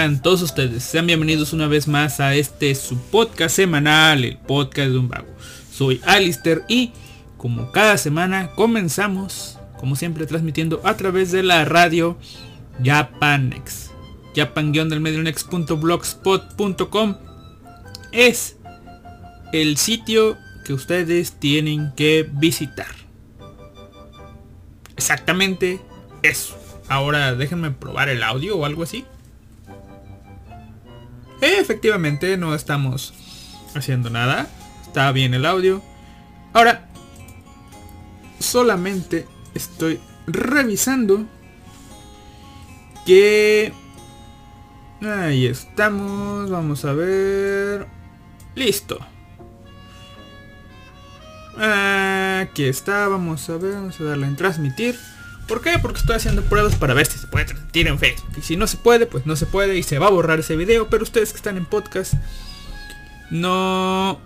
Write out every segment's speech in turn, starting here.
todos ustedes. Sean bienvenidos una vez más a este su podcast semanal, el podcast de un vago. Soy Alister y como cada semana comenzamos, como siempre, transmitiendo a través de la radio Japanex. japan blogspot.com es el sitio que ustedes tienen que visitar. Exactamente eso. Ahora déjenme probar el audio o algo así. Efectivamente, no estamos haciendo nada. Está bien el audio. Ahora, solamente estoy revisando que... Ahí estamos. Vamos a ver. Listo. Aquí está. Vamos a ver. Vamos a darle en transmitir. ¿Por qué? Porque estoy haciendo pruebas para ver si se puede transmitir en Facebook. Y si no se puede, pues no se puede y se va a borrar ese video. Pero ustedes que están en podcast no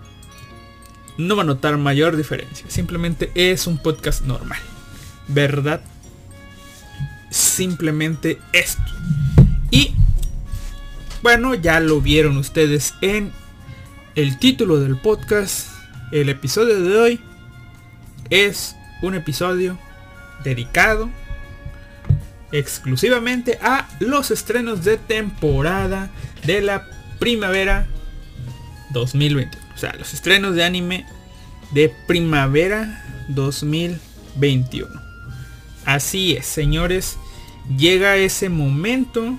no va a notar mayor diferencia. Simplemente es un podcast normal. ¿Verdad? Simplemente esto. Y bueno, ya lo vieron ustedes en el título del podcast. El episodio de hoy es un episodio dedicado exclusivamente a los estrenos de temporada de la primavera 2021. O sea, los estrenos de anime de primavera 2021. Así es, señores. Llega ese momento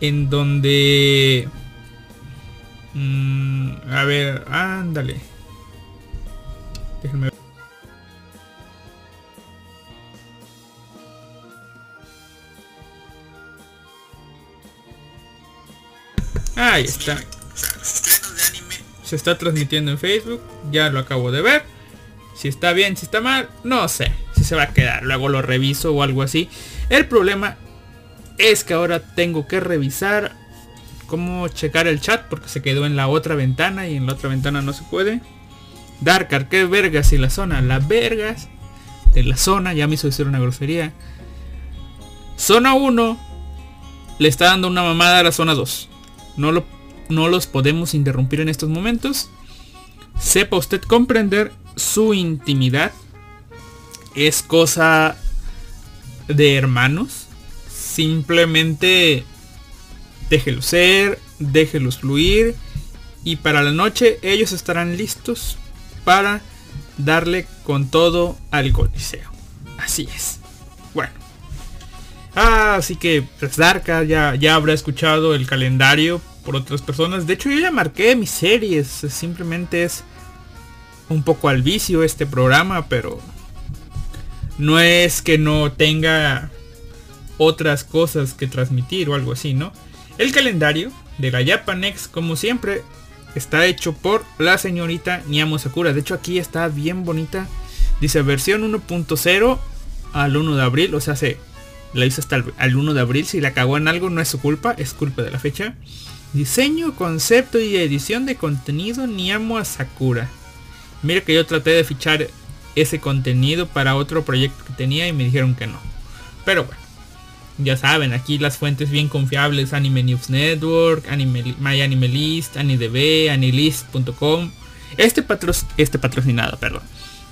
en donde... Mm, a ver, ándale. Déjenme Ahí está. Se está transmitiendo en Facebook. Ya lo acabo de ver. Si está bien, si está mal, no sé. Si se va a quedar. Luego lo reviso o algo así. El problema es que ahora tengo que revisar cómo checar el chat porque se quedó en la otra ventana y en la otra ventana no se puede. Darkar, qué vergas y la zona. Las vergas de la zona, ya me hizo decir una grosería. Zona 1 le está dando una mamada a la zona 2 no, lo, no los podemos interrumpir en estos momentos. Sepa usted comprender su intimidad. Es cosa de hermanos. Simplemente déjelos ser, déjelos fluir. Y para la noche ellos estarán listos para darle con todo al coliseo. Así es. Ah, así que pues, ya, ya habrá escuchado el calendario por otras personas. De hecho yo ya marqué mis series. Simplemente es un poco al vicio este programa, pero no es que no tenga otras cosas que transmitir o algo así, ¿no? El calendario de la Japanex, como siempre, está hecho por la señorita Niamo Sakura. De hecho aquí está bien bonita. Dice versión 1.0 al 1 de abril. O sea, se la hizo hasta el, 1 de abril. Si la cagó en algo no es su culpa, es culpa de la fecha. Diseño, concepto y edición de contenido Niamo a Sakura. Mira que yo traté de fichar ese contenido para otro proyecto que tenía y me dijeron que no. Pero bueno, ya saben, aquí las fuentes bien confiables, Anime News Network, Anime, MyAnimeList, AniDB, Anilist.com. Este, este patrocinado, perdón.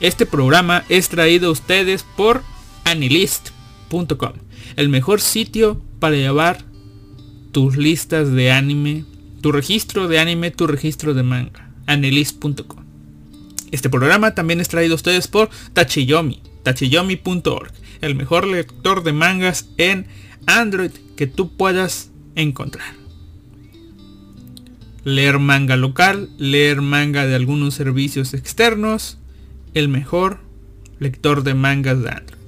Este programa es traído a ustedes por Anilist.com, el mejor sitio para llevar tus listas de anime, tu registro de anime, tu registro de manga, anilist.com. Este programa también es traído a ustedes por Tachiyomi, tachiyomi.org, el mejor lector de mangas en Android que tú puedas encontrar. Leer manga local, leer manga de algunos servicios externos, el mejor lector de mangas de Android.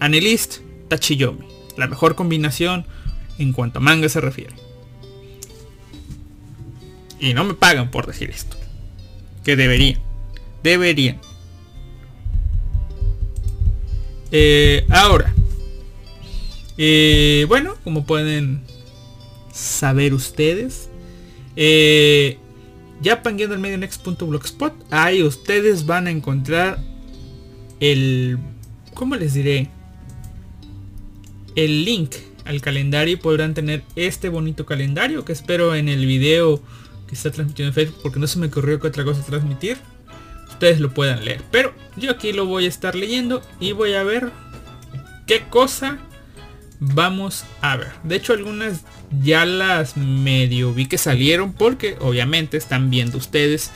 Anilist, Tachiyomi, la mejor combinación en cuanto a manga se refiere. Y no me pagan por decir esto. Que deberían. Deberían. Eh, ahora. Eh, bueno, como pueden saber ustedes. Eh, ya pangueando el medio next.blogspot. Ahí ustedes van a encontrar el... ¿Cómo les diré? El link al calendario y podrán tener este bonito calendario que espero en el video que está transmitiendo en Facebook porque no se me ocurrió que otra cosa transmitir. Ustedes lo puedan leer. Pero yo aquí lo voy a estar leyendo y voy a ver qué cosa vamos a ver. De hecho algunas ya las medio vi que salieron porque obviamente están viendo ustedes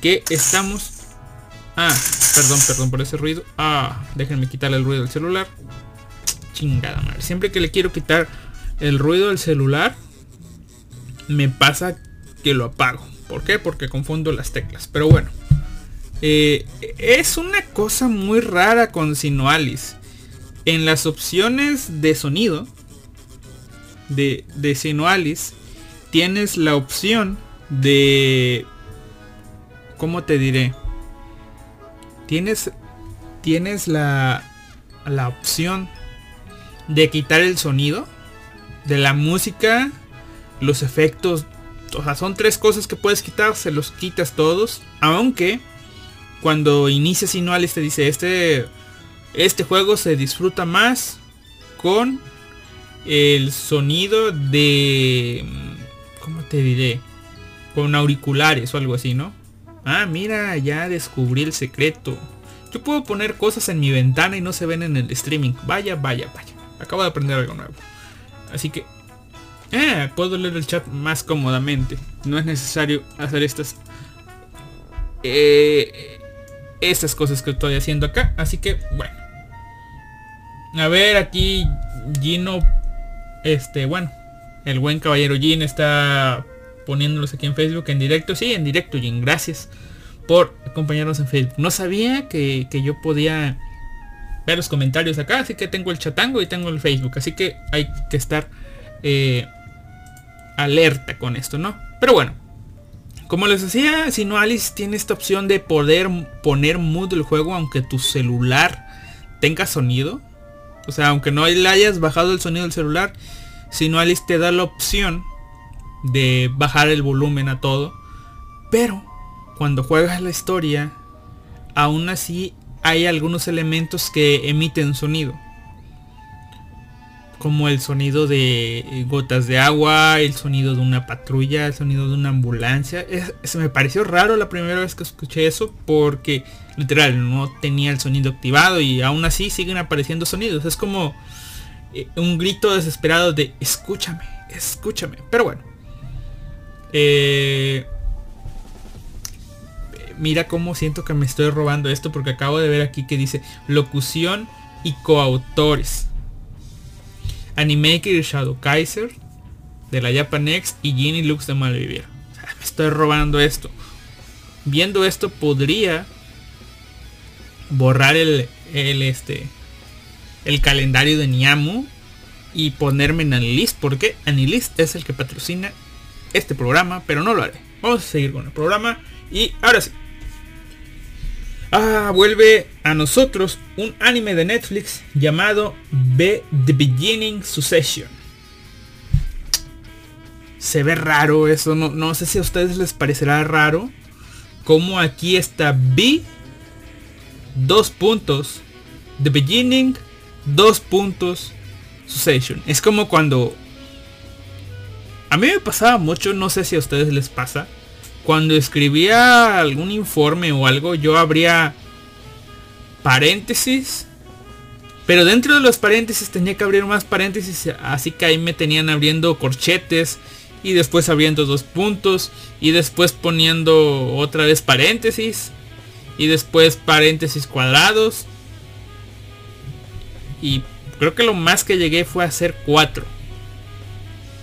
que estamos... Ah, perdón, perdón por ese ruido. Ah, déjenme quitarle el ruido del celular. Chingada madre. Siempre que le quiero quitar el ruido del celular, me pasa que lo apago. ¿Por qué? Porque confundo las teclas. Pero bueno. Eh, es una cosa muy rara con Sinoalis. En las opciones de sonido de, de Sinoalis tienes la opción de... ¿Cómo te diré? Tienes, tienes la, la opción de quitar el sonido de la música, los efectos. O sea, son tres cosas que puedes quitar, se los quitas todos. Aunque cuando inicias Sinoalis te dice este este juego se disfruta más con el sonido de... ¿Cómo te diré? Con auriculares o algo así, ¿no? Ah, mira, ya descubrí el secreto. Yo puedo poner cosas en mi ventana y no se ven en el streaming. Vaya, vaya, vaya. Acabo de aprender algo nuevo. Así que... Eh, puedo leer el chat más cómodamente. No es necesario hacer estas... Eh, estas cosas que estoy haciendo acá. Así que, bueno. A ver, aquí Gino, este, bueno, el buen caballero Jin está poniéndolos aquí en Facebook en directo. Sí, en directo, Jin. Gracias por acompañarnos en Facebook. No sabía que, yo podía ver los comentarios acá, así que tengo el chatango y tengo el Facebook. Así que hay que estar eh, alerta con esto, ¿no? Pero bueno, como les decía, si no Alice tiene esta opción de poder poner mood del juego aunque tu celular tenga sonido. O sea, aunque no le hayas bajado el sonido del celular, sino Alice te da la opción de bajar el volumen a todo. Pero cuando juegas la historia, aún así hay algunos elementos que emiten sonido como el sonido de gotas de agua, el sonido de una patrulla, el sonido de una ambulancia. se me pareció raro la primera vez que escuché eso porque literal no tenía el sonido activado y aún así siguen apareciendo sonidos. Es como eh, un grito desesperado de escúchame, escúchame. Pero bueno. Eh, mira cómo siento que me estoy robando esto porque acabo de ver aquí que dice locución y coautores. Animaker y Shadow Kaiser de la Japanex y Ginny Lux de Malvivir. me estoy robando esto. Viendo esto podría borrar el, el este el calendario de Niamu y ponerme en Anilist porque Anilist es el que patrocina este programa, pero no lo haré. Vamos a seguir con el programa y ahora sí. Ah, vuelve a nosotros un anime de Netflix llamado The Beginning Succession. Se ve raro eso, no, no sé si a ustedes les parecerá raro. Como aquí está B, dos puntos, The Beginning, dos puntos, Succession. Es como cuando... A mí me pasaba mucho, no sé si a ustedes les pasa cuando escribía algún informe o algo, yo abría paréntesis. Pero dentro de los paréntesis tenía que abrir más paréntesis. Así que ahí me tenían abriendo corchetes. Y después abriendo dos puntos. Y después poniendo otra vez paréntesis. Y después paréntesis cuadrados. Y creo que lo más que llegué fue a hacer cuatro.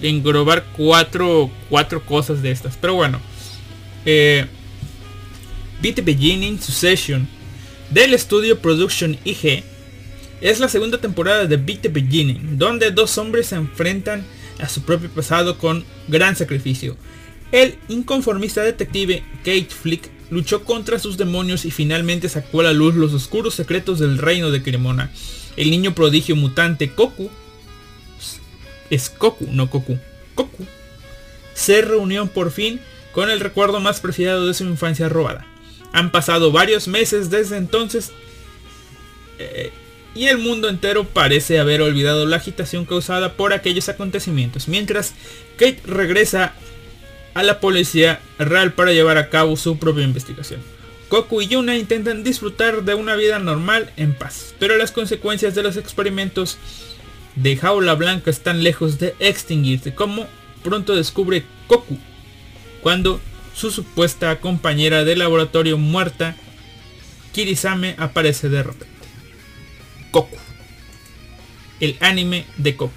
Englobar cuatro, cuatro cosas de estas. Pero bueno. Eh, Beat Beginning Succession del estudio Production IG es la segunda temporada de Beat the Beginning, donde dos hombres se enfrentan a su propio pasado con gran sacrificio. El inconformista detective Kate Flick luchó contra sus demonios y finalmente sacó a la luz los oscuros secretos del reino de Cremona. El niño prodigio mutante Koku es Koku, no Koku. Koku se reunió por fin con el recuerdo más preciado de su infancia robada. Han pasado varios meses desde entonces. Eh, y el mundo entero parece haber olvidado la agitación causada por aquellos acontecimientos, mientras Kate regresa a la policía real para llevar a cabo su propia investigación. Goku y Yuna intentan disfrutar de una vida normal en paz, pero las consecuencias de los experimentos de Jaula Blanca están lejos de extinguirse, como pronto descubre Goku, cuando su supuesta compañera de laboratorio muerta, Kirisame, aparece de repente. Goku. El anime de Goku.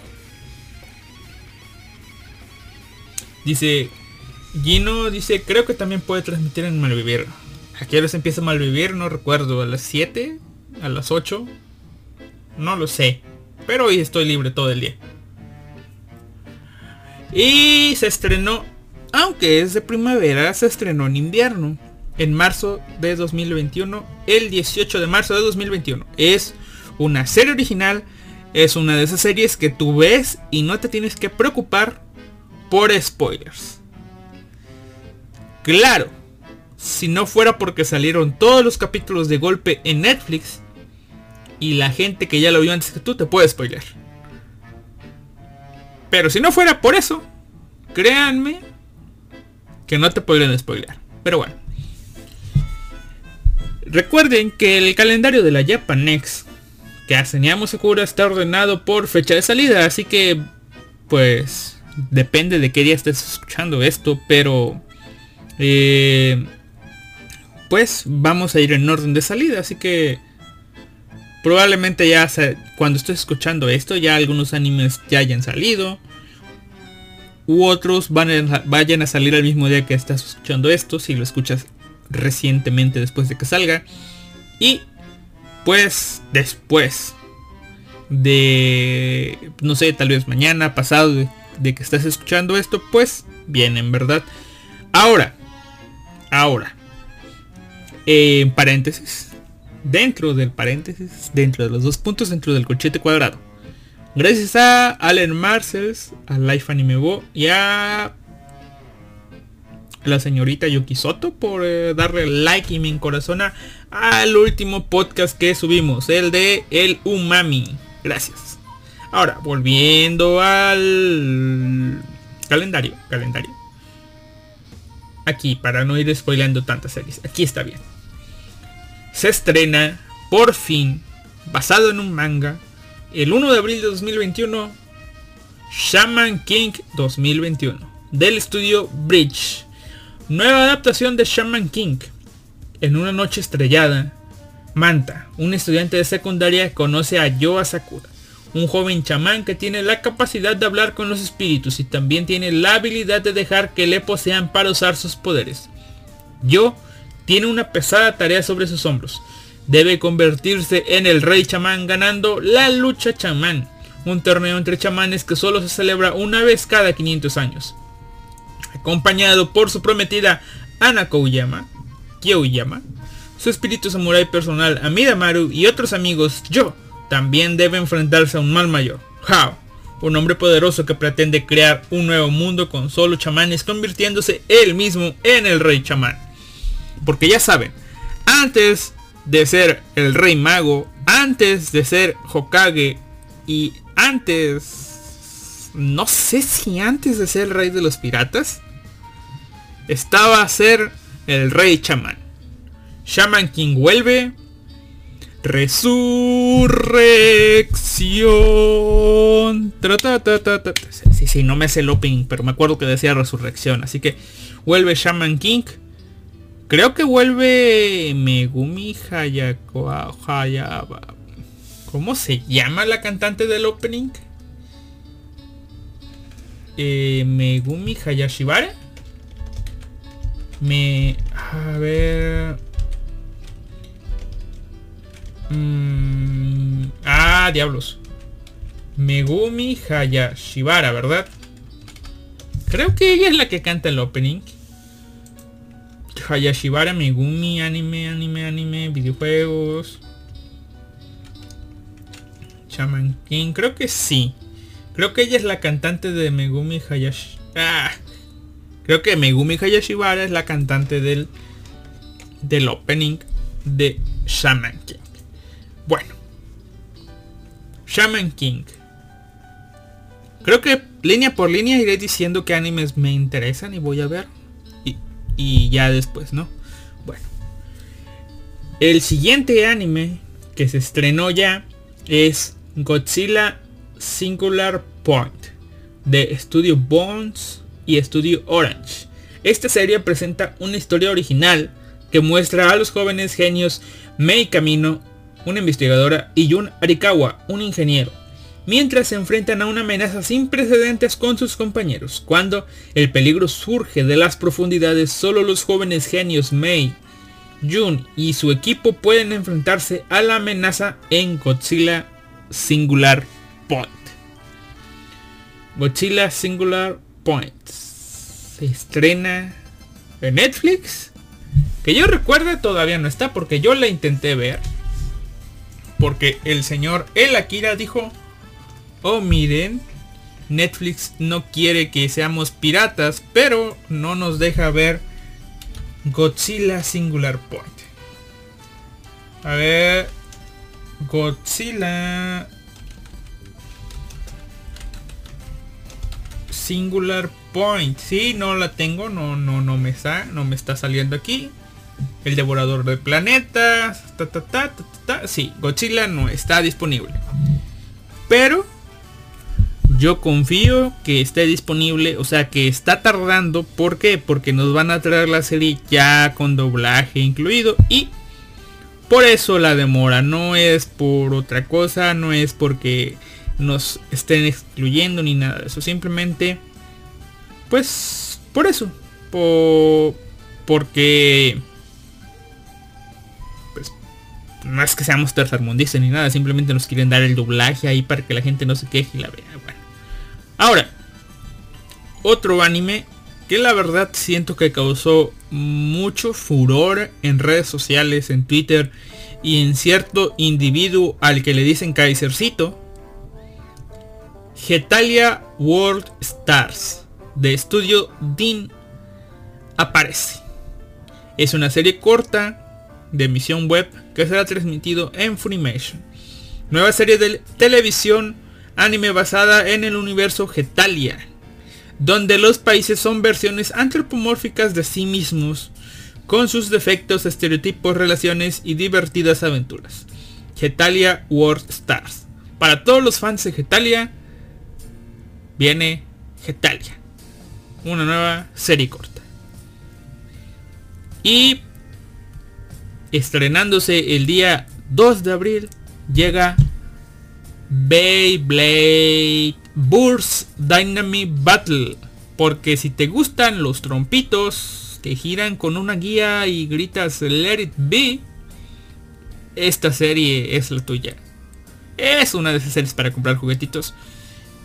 Dice, Gino dice, creo que también puede transmitir en Malvivir. ¿A qué hora se empieza Malvivir? No recuerdo. ¿A las 7? ¿A las 8? No lo sé. Pero hoy estoy libre todo el día. Y se estrenó, aunque es de primavera, se estrenó en invierno. En marzo de 2021. El 18 de marzo de 2021. Es una serie original. Es una de esas series que tú ves y no te tienes que preocupar por spoilers. Claro, si no fuera porque salieron todos los capítulos de golpe en Netflix y la gente que ya lo vio antes que tú te puede spoiler. Pero si no fuera por eso, créanme que no te podrían spoiler. Pero bueno. Recuerden que el calendario de la Japanex que Aseñamos Sakura está ordenado por fecha de salida, así que pues depende de qué día estés escuchando esto, pero eh, pues vamos a ir en orden de salida, así que probablemente ya cuando estés escuchando esto ya algunos animes ya hayan salido u otros van vayan a salir al mismo día que estás escuchando esto si lo escuchas recientemente después de que salga y pues después de no sé tal vez mañana pasado de, que estás escuchando esto pues bien en verdad ahora Ahora, en paréntesis, dentro del paréntesis, dentro de los dos puntos, dentro del colchete cuadrado. Gracias a Allen Marcells, a Life Anime Bo y a la señorita Yuki Soto por eh, darle like y mi corazón al último podcast que subimos, el de El Umami. Gracias. Ahora, volviendo al calendario, calendario aquí, para no ir spoilando tantas series. Aquí está bien. Se estrena, por fin, basado en un manga, el 1 de abril de 2021, Shaman King 2021, del estudio Bridge. Nueva adaptación de Shaman King. En una noche estrellada, Manta, un estudiante de secundaria, conoce a Yoa Sakura, un joven chamán que tiene la capacidad de hablar con los espíritus y también tiene la habilidad de dejar que le posean para usar sus poderes. Yo tiene una pesada tarea sobre sus hombros. Debe convertirse en el rey chamán ganando la lucha chamán, un torneo entre chamanes que solo se celebra una vez cada 500 años. Acompañado por su prometida Ana Kouyama, Kyouyama, su espíritu samurai personal Amidamaru y otros amigos, yo, también debe enfrentarse a un mal mayor, Hao, un hombre poderoso que pretende crear un nuevo mundo con solo chamanes convirtiéndose él mismo en el rey chamán. Porque ya saben, antes de ser el rey mago, antes de ser Hokage y antes... No sé si antes de ser el rey de los piratas, estaba a ser el rey chamán. Shaman King vuelve Resurrección. Sí, sí, no me sé el opening, pero me acuerdo que decía resurrección. Así que vuelve Shaman King. Creo que vuelve Megumi Hayako, Hayaba. ¿Cómo se llama la cantante del opening? Eh, Megumi Hayashibara. Me... A ver... Mm, ah, diablos. Megumi Hayashibara, ¿verdad? Creo que ella es la que canta el opening. Hayashibara, Megumi, anime, anime, anime, videojuegos. Shaman King, creo que sí. Creo que ella es la cantante de Megumi Hayashi. Ah, creo que Megumi Hayashibara es la cantante del del opening de Shaman King. Bueno, Shaman King. Creo que línea por línea iré diciendo qué animes me interesan y voy a ver. Y, ya después, ¿no? Bueno. El siguiente anime que se estrenó ya es Godzilla Singular Point de Studio Bones y Studio Orange. Esta serie presenta una historia original que muestra a los jóvenes genios Mei Camino, una investigadora, y Jun Arikawa, un ingeniero, mientras se enfrentan a una amenaza sin precedentes con sus compañeros. Cuando el peligro surge de las profundidades, solo los jóvenes genios Mei, Jun y su equipo pueden enfrentarse a la amenaza en Godzilla Singular Point. Godzilla Singular Point se estrena en Netflix. Que yo recuerde todavía no está porque yo la intenté ver. Porque el señor El Akira dijo, oh miren, Netflix no quiere que seamos piratas, pero no nos deja ver Godzilla Singular Point. A ver, Godzilla Singular Point. Sí, no la tengo, no, no, no me está, no me está saliendo aquí. El devorador de planetas. Ta, ta, ta, Sí, Godzilla no está disponible. Pero yo confío que esté disponible, o sea que está tardando. ¿Por qué? Porque nos van a traer la serie ya con doblaje incluido y por eso la demora. No es por otra cosa, no es porque nos estén excluyendo ni nada de eso. Simplemente, pues, por eso. Por, porque, pues, no es que seamos tercermundistas ni nada. Simplemente nos quieren dar el doblaje ahí para que la gente no se queje y la vea. Ahora, otro anime que la verdad siento que causó mucho furor en redes sociales, en Twitter y en cierto individuo al que le dicen Kaisercito, Getalia World Stars de estudio Dean aparece. Es una serie corta de emisión web que será transmitido en Funimation. Nueva serie de televisión anime basada en el universo Getalia, donde los países son versiones antropomórficas de sí mismos, con sus defectos, estereotipos, relaciones y divertidas aventuras. Getalia World Stars. Para todos los fans de Getalia, viene Getalia. Una nueva serie corta. Y estrenándose el día 2 de abril llega Beyblade Burst Dynamic Battle. Porque si te gustan los trompitos que giran con una guía y gritas Let It Be, esta serie es la tuya. Es una de esas series para comprar juguetitos.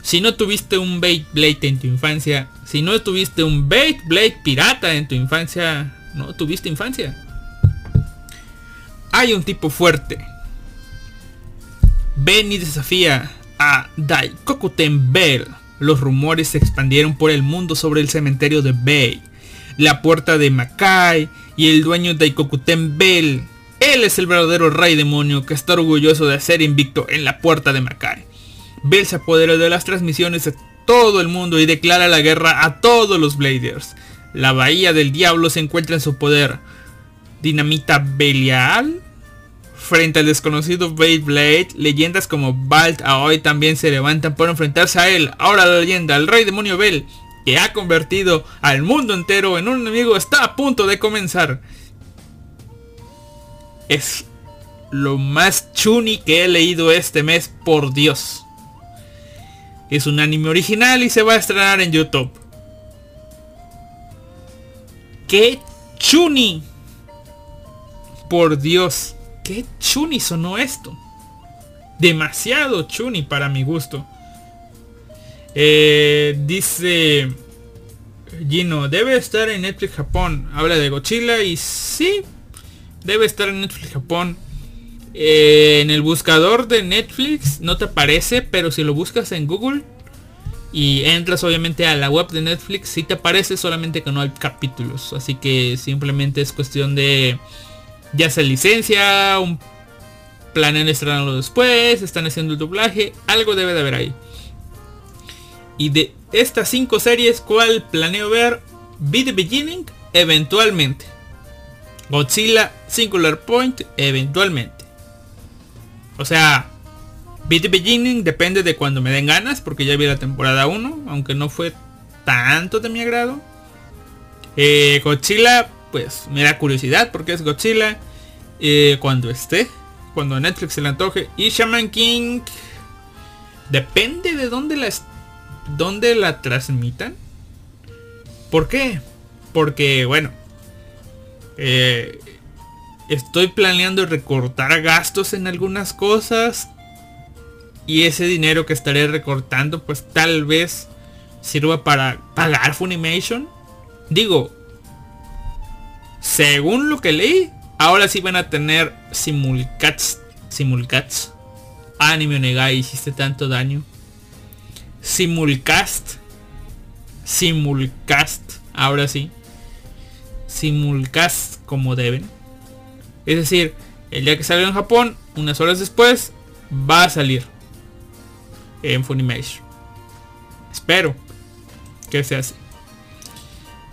Si no tuviste un Beyblade en tu infancia, si no tuviste un Beyblade pirata en tu infancia, no tuviste infancia. Hay un tipo fuerte. Ven y desafía a Daikokuten Bell. Los rumores se expandieron por el mundo sobre el cementerio de Bay, la puerta de Makai y el dueño de Daikokuten Bell. Él es el verdadero rey demonio que está orgulloso de ser invicto en la puerta de Makai. Bell se apodera de las transmisiones de todo el mundo y declara la guerra a todos los Bladers. La bahía del diablo se encuentra en su poder. Dinamita Belial. Frente al desconocido Beyblade, leyendas como Balt Aoi también se levantan por enfrentarse a él. Ahora la leyenda, el rey demonio Bell, que ha convertido al mundo entero en un enemigo, está a punto de comenzar. Es lo más chuni que he leído este mes, por Dios. Es un anime original y se va a estrenar en YouTube. ¡Qué chuni! Por Dios, qué chuni sonó esto. Demasiado chuni para mi gusto. Eh, dice Gino, debe estar en Netflix Japón. Habla de Godzilla y sí, debe estar en Netflix Japón. Eh, en el buscador de Netflix no te aparece, pero si lo buscas en Google y entras obviamente a la web de Netflix, sí te aparece, solamente que no hay capítulos. Así que simplemente es cuestión de ya sea licencia, un planean estrenarlo después, están haciendo el doblaje, algo debe de haber ahí. Y de estas cinco series, ¿cuál planeo ver? Be the Beginning, eventualmente. Godzilla Singular Point, eventualmente. O sea, Be the Beginning depende de cuando me den ganas, porque ya vi la temporada 1, aunque no fue tanto de mi agrado. Eh, Godzilla, pues me da curiosidad porque es Godzilla. Eh, cuando esté, cuando Netflix se le antoje. Y Shaman King, depende de dónde la, dónde la transmitan. ¿Por qué? Porque, bueno, eh, estoy planeando recortar gastos en algunas cosas. Y ese dinero que estaré recortando, pues tal vez sirva para pagar Funimation. Digo, según lo que leí, ahora sí van a tener simulcats. Simulcats. Anime Negai, hiciste tanto daño. Simulcast. Simulcast. Ahora sí. Simulcast como deben. Es decir, el día que salga en Japón, unas horas después, va a salir en Funimation. Espero que sea así.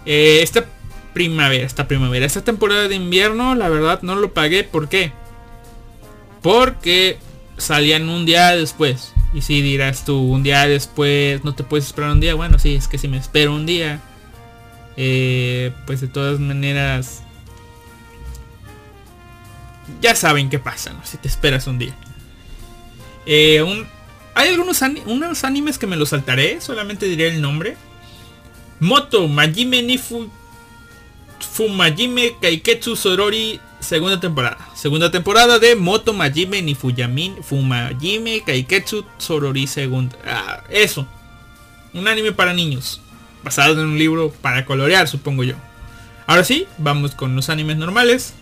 Eh, esta primavera, esta primavera, esta temporada de invierno, la verdad no lo pagué. ¿Por qué? Porque salían un día después. Y si dirás tú, un día después, no te puedes esperar un día. Bueno, sí, es que si me espero un día, eh, pues de todas maneras, ya saben qué pasa, ¿no? Si te esperas un día. Eh, un, hay algunos unos animes que me los saltaré, solamente diré el nombre. Moto Majime Nifu Fumajime Kaiketsu Sorori segunda temporada. Segunda temporada de Moto Majime Nifuyamin Fumajime Kaiketsu Sorori segunda. Ah, eso. Un anime para niños. Basado en un libro para colorear, supongo yo. Ahora sí, vamos con los animes normales.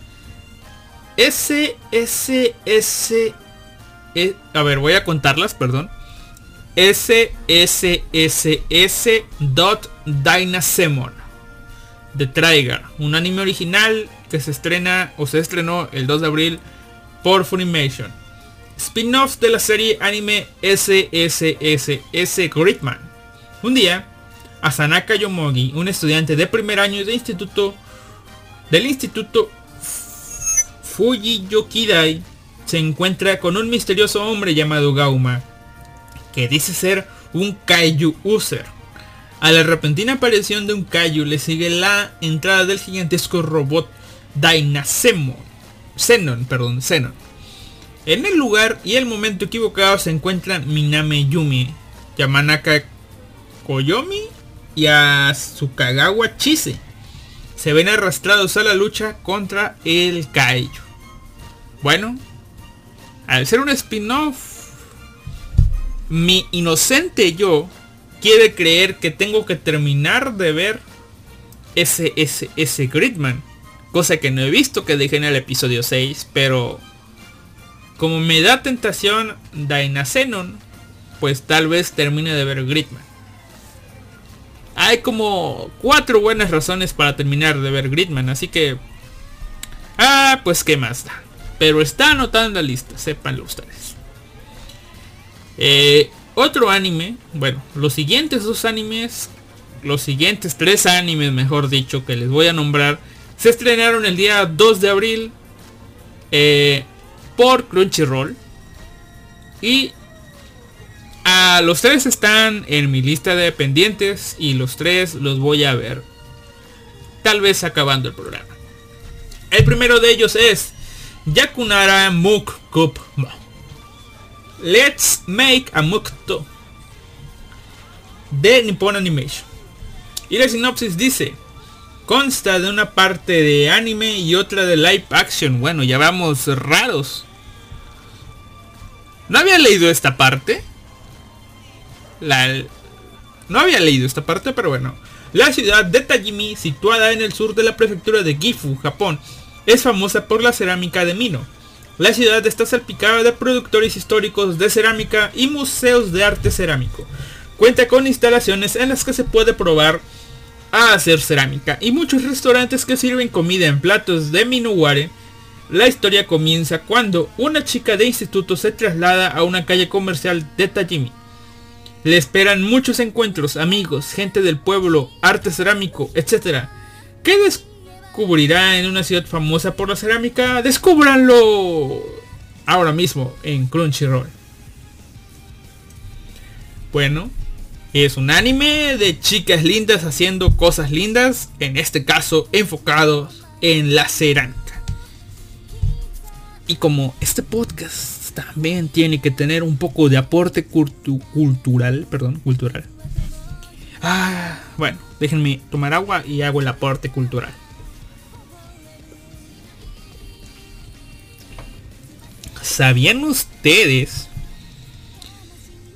S, S, S, e, a ver, voy a contarlas, perdón. S, S, S, S, dot Dynasemon de Trigger, un anime original que se estrena o se estrenó el 2 de abril por Funimation. Spin-off de la serie anime SSSS Gridman. Un día, Asanaka Yomogi, un estudiante de primer año de instituto del instituto Fuji Yokidai, se encuentra con un misterioso hombre llamado Gauma, que dice ser un Kaiju User a la repentina aparición de un Kaiju le sigue la entrada del gigantesco robot Dynasemon. Zenon, perdón, Zenon. En el lugar y el momento equivocado se encuentran Miname Yumi, Yamanaka Koyomi y Asukagawa Chise. Se ven arrastrados a la lucha contra el Kaiju. Bueno, al ser un spin-off, mi inocente yo quiere creer que tengo que terminar de ver ese, ese, ese Gridman. Cosa que no he visto que dejé en el episodio 6. Pero como me da tentación Dynazenon, pues tal vez termine de ver Gridman. Hay como cuatro buenas razones para terminar de ver Gridman. Así que... Ah, pues qué más da. Pero está anotado en la lista, sépanlo ustedes. Eh, otro anime, bueno, los siguientes dos animes, los siguientes tres animes, mejor dicho, que les voy a nombrar, se estrenaron el día 2 de abril eh, por Crunchyroll. Y a los tres están en mi lista de pendientes y los tres los voy a ver. Tal vez acabando el programa. El primero de ellos es Yakunara Muk Kup Let's Make a Mukto de Nippon Animation. Y la sinopsis dice, consta de una parte de anime y otra de live action. Bueno, ya vamos raros. ¿No había leído esta parte? La... No había leído esta parte, pero bueno. La ciudad de Tajimi, situada en el sur de la prefectura de Gifu, Japón, es famosa por la cerámica de Mino la ciudad está salpicada de productores históricos de cerámica y museos de arte cerámico. Cuenta con instalaciones en las que se puede probar a hacer cerámica y muchos restaurantes que sirven comida en platos de minuware. La historia comienza cuando una chica de instituto se traslada a una calle comercial de Tajimi. Le esperan muchos encuentros, amigos, gente del pueblo, arte cerámico, etc. ¿Qué descubrirá en una ciudad famosa por la cerámica? Descúbranlo ahora mismo en Crunchyroll. Bueno, es un anime de chicas lindas haciendo cosas lindas, en este caso enfocados en la cerámica. Y como este podcast también tiene que tener un poco de aporte cultural, perdón, cultural. Ah, bueno, déjenme tomar agua y hago el aporte cultural. ¿Sabían ustedes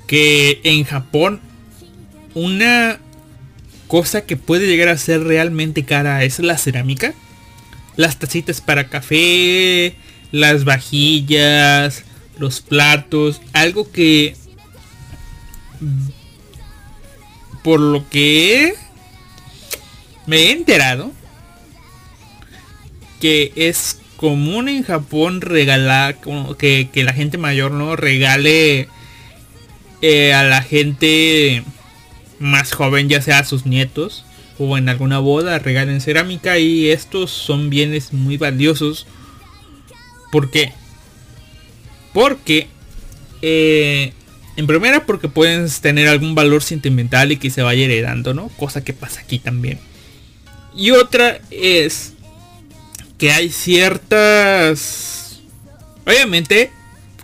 que en Japón una cosa que puede llegar a ser realmente cara es la cerámica? Las tacitas para café, las vajillas, los platos, algo que por lo que me he enterado que es común en Japón regalar que, que la gente mayor no regale eh, a la gente más joven ya sea a sus nietos o en alguna boda regalen cerámica y estos son bienes muy valiosos ¿Por qué? Porque, eh, en primera, porque pueden tener algún valor sentimental y que se vaya heredando, ¿no? Cosa que pasa aquí también. Y otra es que hay ciertas... Obviamente,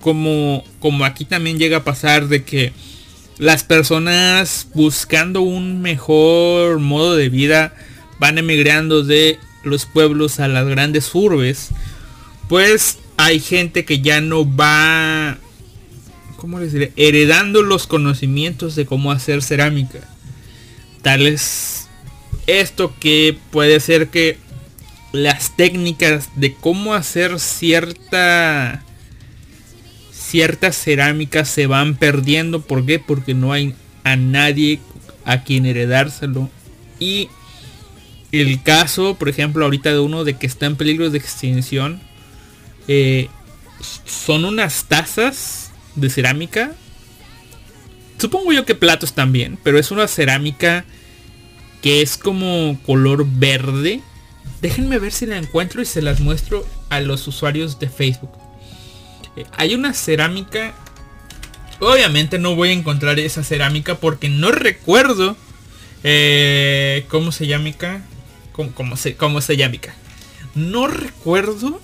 como, como aquí también llega a pasar de que las personas buscando un mejor modo de vida van emigrando de los pueblos a las grandes urbes pues hay gente que ya no va, ¿cómo les diré? Heredando los conocimientos de cómo hacer cerámica. Tal es esto que puede ser que las técnicas de cómo hacer cierta cierta cerámica se van perdiendo. ¿Por qué? Porque no hay a nadie a quien heredárselo. Y el caso, por ejemplo, ahorita de uno de que está en peligro de extinción eh, son unas tazas de cerámica. Supongo yo que platos también, pero es una cerámica que es como color verde. Déjenme ver si la encuentro y se las muestro a los usuarios de Facebook. Eh, hay una cerámica. Obviamente no voy a encontrar esa cerámica porque no recuerdo eh, cómo se llama. Cómo, se, llama. No recuerdo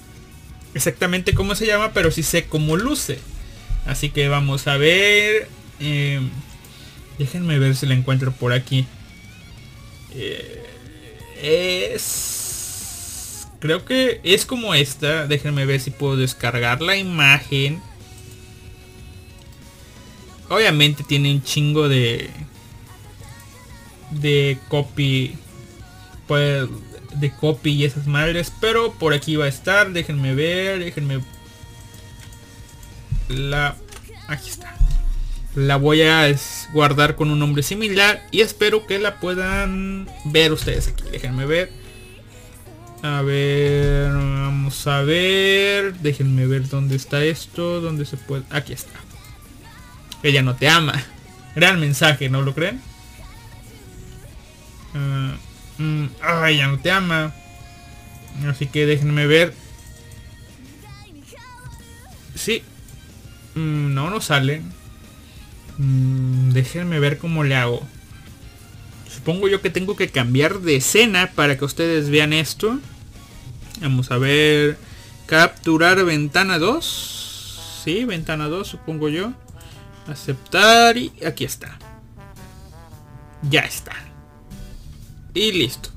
exactamente cómo se llama, pero sí sé cómo luce. Así que vamos a ver. Em, déjenme ver si la encuentro por aquí. Eh, es... Creo que es como esta. Déjenme ver si puedo descargar la imagen. Obviamente tiene un chingo de... De copy. Pues de copy y esas madres. Pero por aquí va a estar. Déjenme ver. Déjenme. La. Aquí está. La voy a guardar con un nombre similar. Y espero que la puedan ver ustedes aquí. Déjenme ver. A ver. Vamos a ver. Déjenme ver dónde está esto. Dónde se puede. Aquí está. Ella no te ama. Gran mensaje, ¿no lo creen? Uh, ya no te ama. Así que déjenme ver. Sí. Mm, no, no sale. Mm, déjenme ver cómo le hago. Supongo yo que tengo que cambiar de escena para que ustedes vean esto. Vamos a ver. Capturar ventana 2. Sí, ventana 2 supongo yo. Aceptar y aquí está. Ya está. Y listo.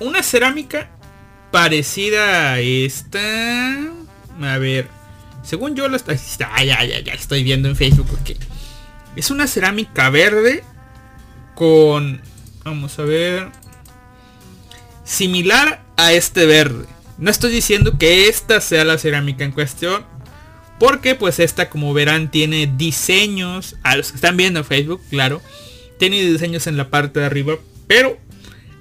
Una cerámica parecida a esta. A ver. Según yo la ya estoy viendo en Facebook. porque Es una cerámica verde. Con. Vamos a ver. Similar a este verde. No estoy diciendo que esta sea la cerámica en cuestión. Porque pues esta como verán tiene diseños. A los que están viendo en Facebook, claro. Tiene diseños en la parte de arriba pero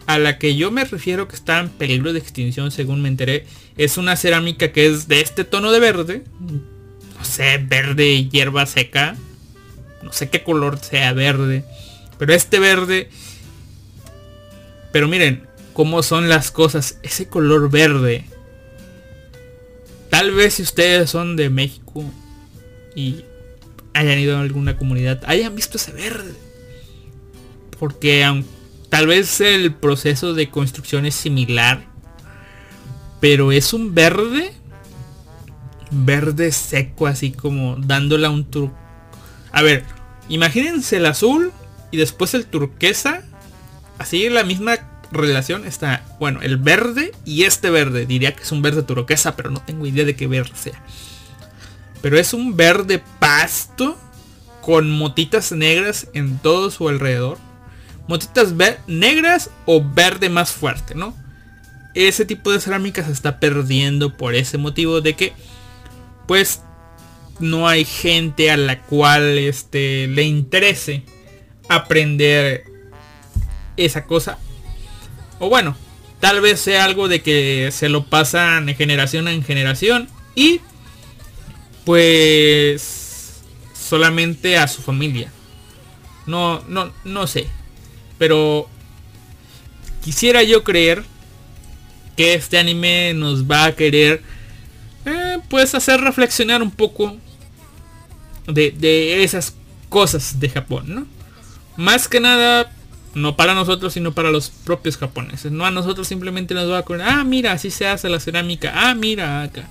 a la que yo me refiero que está en peligro de extinción según me enteré es una cerámica que es de este tono de verde. No sé, verde hierba seca. No sé qué color sea verde. Pero este verde... Pero miren cómo son las cosas. Ese color verde. Tal vez si ustedes son de México y hayan ido a alguna comunidad, hayan visto ese verde. Porque Tal vez el proceso de construcción es similar. Pero es un verde. Verde seco, así como dándola un tur... A ver, imagínense el azul y después el turquesa. Así la misma relación está, bueno, el verde y este verde. Diría que es un verde turquesa, pero no tengo idea de qué verde sea. Pero es un verde pasto con motitas negras en todo su alrededor motitas negras o verde más fuerte, ¿no? Ese tipo de cerámica se está perdiendo por ese motivo de que pues no hay gente a la cual este, le interese aprender esa cosa. O bueno, tal vez sea algo de que se lo pasan de generación en generación y pues solamente a su familia. No, no, no sé. Pero quisiera yo creer que este anime nos va a querer eh, pues hacer reflexionar un poco de, esas cosas de Japón, ¿no? Más que nada, no para nosotros, sino para los propios japoneses. No a nosotros simplemente nos va a poner, ah, mira, así se hace la cerámica. Ah, mira acá.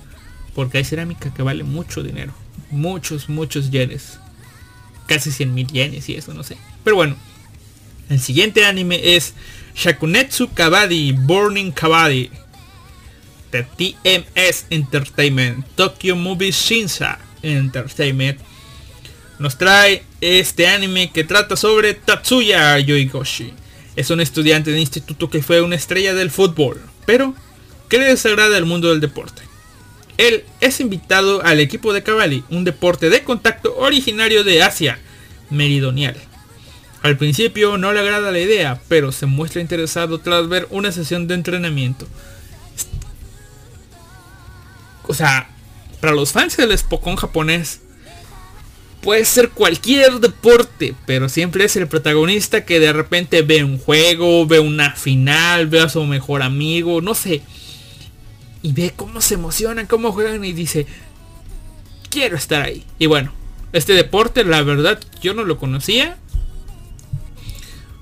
Porque hay cerámica que vale mucho dinero. Muchos, muchos yenes. Casi 100 mil yenes y eso, no sé. Pero bueno. El siguiente anime es Shakunetsu Kabaddi Burning Kabaddi de TMS Entertainment, Tokyo Movie Shinsa Entertainment. Nos trae este anime que trata sobre Tatsuya Yoigoshi. Es un estudiante de instituto que fue una estrella del fútbol, pero que le desagrada el mundo del deporte. Él es invitado al equipo de Kabaddi, un deporte de contacto originario de Asia Meridional. Al principio no le agrada la idea, pero se muestra interesado tras ver una sesión de entrenamiento. O sea, para los fans del Spokon japonés, puede ser cualquier deporte, pero siempre es el protagonista que de repente ve un juego, ve una final, ve a su mejor amigo, no sé. Y ve cómo se emocionan, cómo juegan y dice, quiero estar ahí. Y bueno, este deporte, la verdad, yo no lo conocía.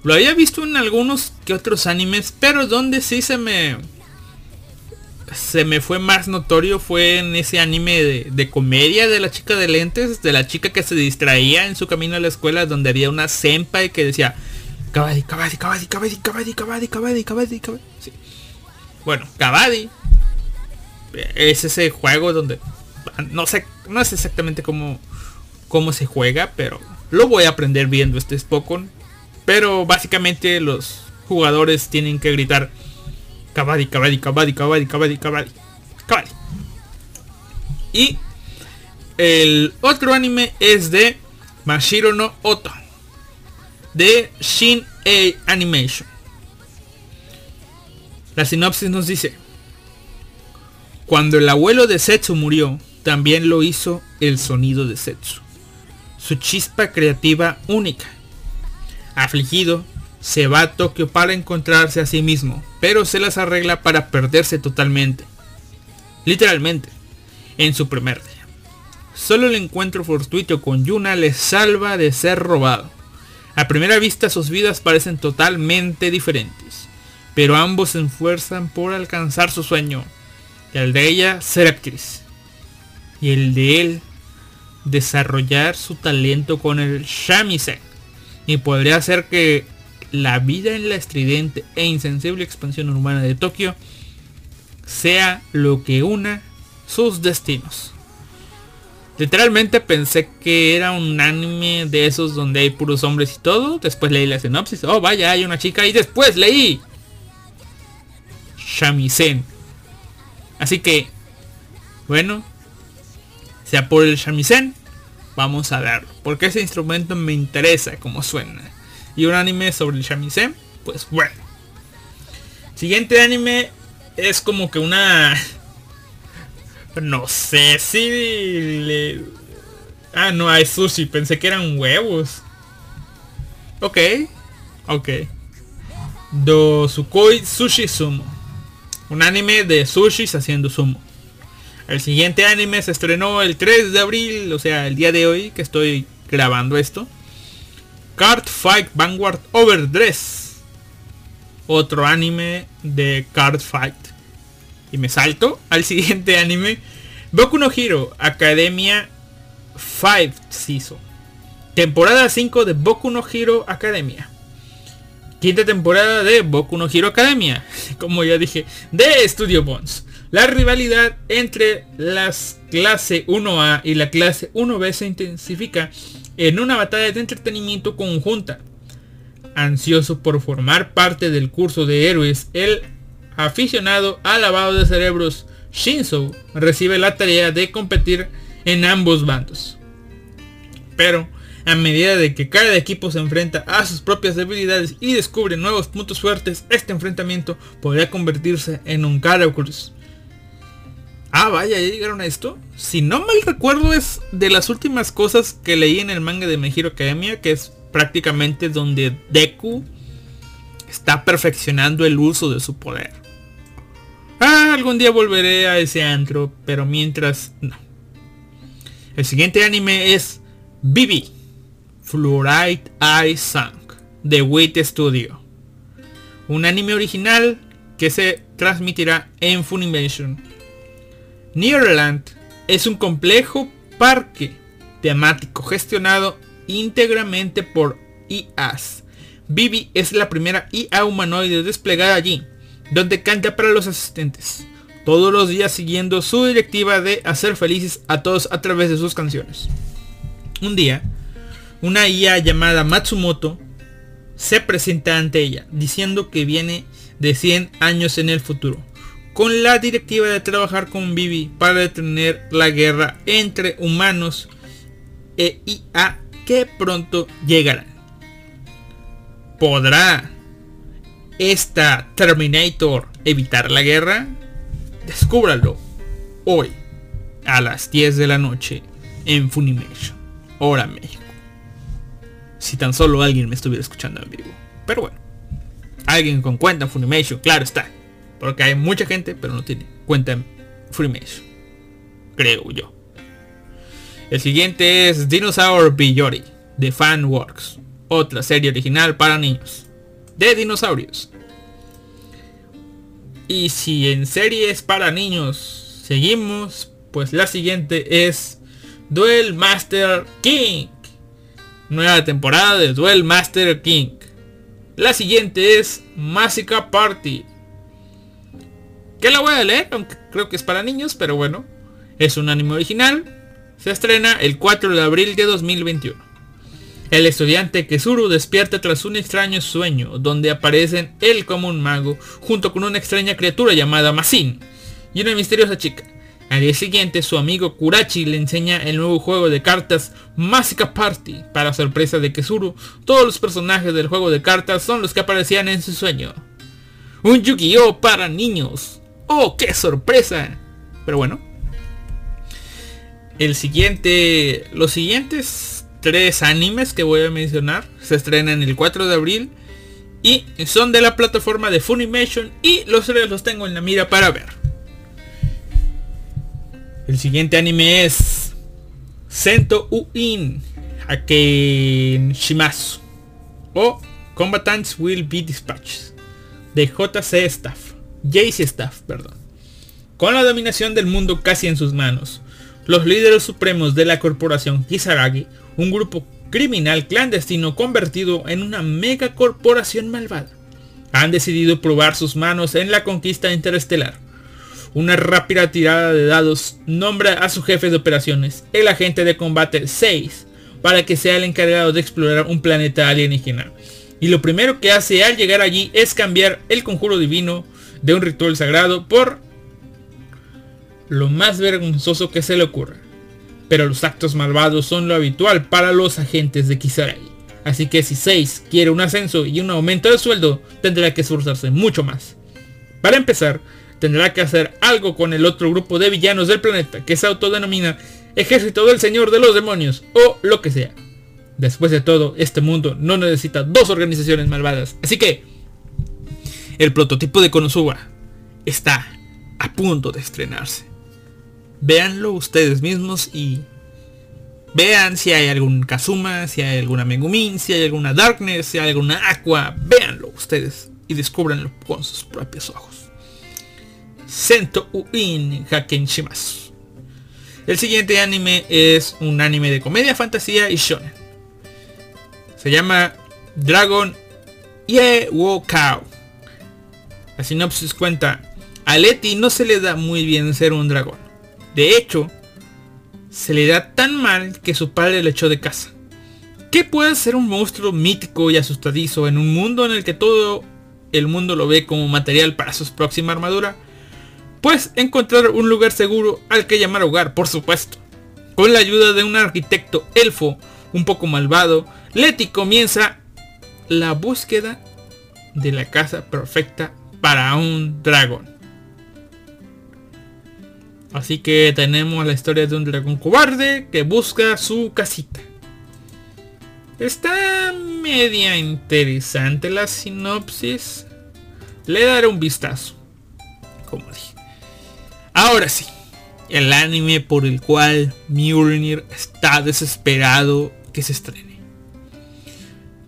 Lo había visto en algunos que otros animes, pero donde sí se me se me fue más notorio fue en ese anime de, comedia de la chica de lentes, de la chica que se distraía en su camino a la escuela, donde había una y que decía Kabaddi, Kabaddi, Kabaddi, Kabaddi, Kabaddi, Kabaddi, Kabaddi, Kabaddi, Kabaddi. Bueno, Kabaddi es ese juego donde no sé, no es exactamente cómo, cómo se juega, pero lo voy a aprender viendo este Spokon. Pero básicamente los jugadores tienen que gritar Kabaddi, Kabaddi, Kabaddi, Kabaddi, Kabaddi, Kabaddi, Kabaddi. Y el otro anime es de Mashiro no Oto. De Shin A Animation. La sinopsis nos dice. Cuando el abuelo de Setsu murió, también lo hizo el sonido de Setsu. Su chispa creativa única Afligido, se va a Tokio para encontrarse a sí mismo, pero se las arregla para perderse totalmente. Literalmente, en su primer día. Solo el encuentro fortuito con Yuna le salva de ser robado. A primera vista sus vidas parecen totalmente diferentes, pero ambos se esfuerzan por alcanzar su sueño, el de ella ser actriz, y el de él desarrollar su talento con el shamisen y podría hacer que la vida en la estridente e insensible expansión urbana de Tokio sea lo que una sus destinos. Literalmente pensé que era un anime de esos donde hay puros hombres y todo. Después leí la sinopsis. Oh, vaya, hay una chica. Y después leí. Shamisen. Así que, bueno, sea por el Shamisen Vamos a verlo. Porque ese instrumento me interesa como suena. Y un anime sobre el shamisen, pues bueno. Siguiente anime es como que una... No sé si. Ah, no, hay sushi. Pensé que eran huevos. Ok. Ok. Do Sukoi Sushi Sumo. Un anime de sushis haciendo sumo. El siguiente anime se estrenó el 3 de abril, o sea, el día de hoy que estoy grabando esto. Card Fight Vanguard Overdress. Otro anime de Card Fight. Y me salto al siguiente anime. Boku no Hero Academia 5 Season. Temporada 5 de Boku no Hero Academia. Quinta temporada de Boku no Hero Academia. Como ya dije, de Studio Bones. La rivalidad entre las clase 1A y la clase 1B se intensifica en una batalla de entretenimiento conjunta. Ansioso por formar parte del curso de héroes, el aficionado al lavado de cerebros Shinzo recibe la tarea de competir en ambos bandos. Pero, a medida de que cada equipo se enfrenta a sus propias debilidades y descubre nuevos puntos fuertes, este enfrentamiento podría convertirse en un cara cruz. Ah, vaya, ya llegaron a esto. Si no mal recuerdo es de las últimas cosas que leí en el manga de Mejiro Academia, que es prácticamente donde Deku está perfeccionando el uso de su poder. Ah, algún día volveré a ese antro, pero mientras no. El siguiente anime es Bibi Fluoride Eye Sank de Wait Studio. Un anime original que se transmitirá en Funimation Nearland es un complejo parque temático gestionado íntegramente por IAs. Vivi es la primera IA humanoide desplegada allí, donde canta para los asistentes, todos los días siguiendo su directiva de hacer felices a todos a través de sus canciones. Un día, una IA llamada Matsumoto se presenta ante ella, diciendo que viene de 100 años en el futuro con la directiva de trabajar con Vivi para detener la guerra entre humanos e IA que pronto llegará. ¿Podrá esta Terminator evitar la guerra? Descúbralo hoy a las 10 de la noche en Funimation, hora México. Si tan solo alguien me estuviera escuchando en vivo. Pero bueno, alguien con cuenta en Funimation, claro está. Porque hay mucha gente, pero no tiene cuenta en Freemason. Creo yo. El siguiente es Dinosaur Biyori de Fanworks. Otra serie original para niños. De dinosaurios. Y si en series para niños seguimos, pues la siguiente es Duel Master King. Nueva temporada de Duel Master King. La siguiente es Massacre Party que la voy a leer, aunque creo que es para niños, pero bueno. Es un anime original. Se estrena el 4 de abril de 2021. El estudiante Kesuru despierta tras un extraño sueño, donde aparecen él como un mago, junto con una extraña criatura llamada Masin, y una misteriosa chica. Al día siguiente, su amigo Kurachi le enseña el nuevo juego de cartas Másica Party. Para sorpresa de Kesuru, todos los personajes del juego de cartas son los que aparecían en su sueño. Un Yu-Gi-Oh para niños. ¡Oh, qué sorpresa! Pero bueno. El siguiente. Los siguientes tres animes que voy a mencionar se estrenan el 4 de abril. Y son de la plataforma de Funimation. Y los tres los tengo en la mira para ver. El siguiente anime es. Sento Uin Aken Shimasu. O Combatants Will Be Dispatched. De JC Staff. Jace Staff, perdón. Con la dominación del mundo casi en sus manos, los líderes supremos de la corporación Kisaragi, un grupo criminal clandestino convertido en una mega corporación malvada, han decidido probar sus manos en la conquista interestelar. Una rápida tirada de dados nombra a su jefe de operaciones, el agente de combate 6, para que sea el encargado de explorar un planeta alienígena. Y lo primero que hace al llegar allí es cambiar el conjuro divino de un ritual sagrado por lo más vergonzoso que se le ocurra. Pero los actos malvados son lo habitual para los agentes de Kisaragi. Así que si 6 quiere un ascenso y un aumento de sueldo, tendrá que esforzarse mucho más. Para empezar, tendrá que hacer algo con el otro grupo de villanos del planeta que se autodenomina Ejército del Señor de los Demonios o lo que sea. Después de todo, este mundo no necesita dos organizaciones malvadas. Así que, el prototipo de Konosuba está a punto de estrenarse. Véanlo ustedes mismos y vean si hay algún Kazuma, si hay alguna Megumin, si hay alguna Darkness, si hay alguna Aqua. Véanlo ustedes y descubranlo con sus propios ojos. Sento Uin Haken Shimasu. El siguiente anime es un anime de comedia, fantasía y shonen. Se llama Dragon Ye Wo. La sinopsis cuenta, a Leti no se le da muy bien ser un dragón. De hecho, se le da tan mal que su padre le echó de casa. ¿Qué puede ser un monstruo mítico y asustadizo en un mundo en el que todo el mundo lo ve como material para su próxima armadura? Pues encontrar un lugar seguro al que llamar hogar, por supuesto. Con la ayuda de un arquitecto elfo un poco malvado, Leti comienza la búsqueda de la casa perfecta para un dragón. Así que tenemos la historia de un dragón cobarde que busca su casita. Está media interesante la sinopsis. Le daré un vistazo. Como dije. Ahora sí. El anime por el cual Mjolnir está desesperado que se estrene.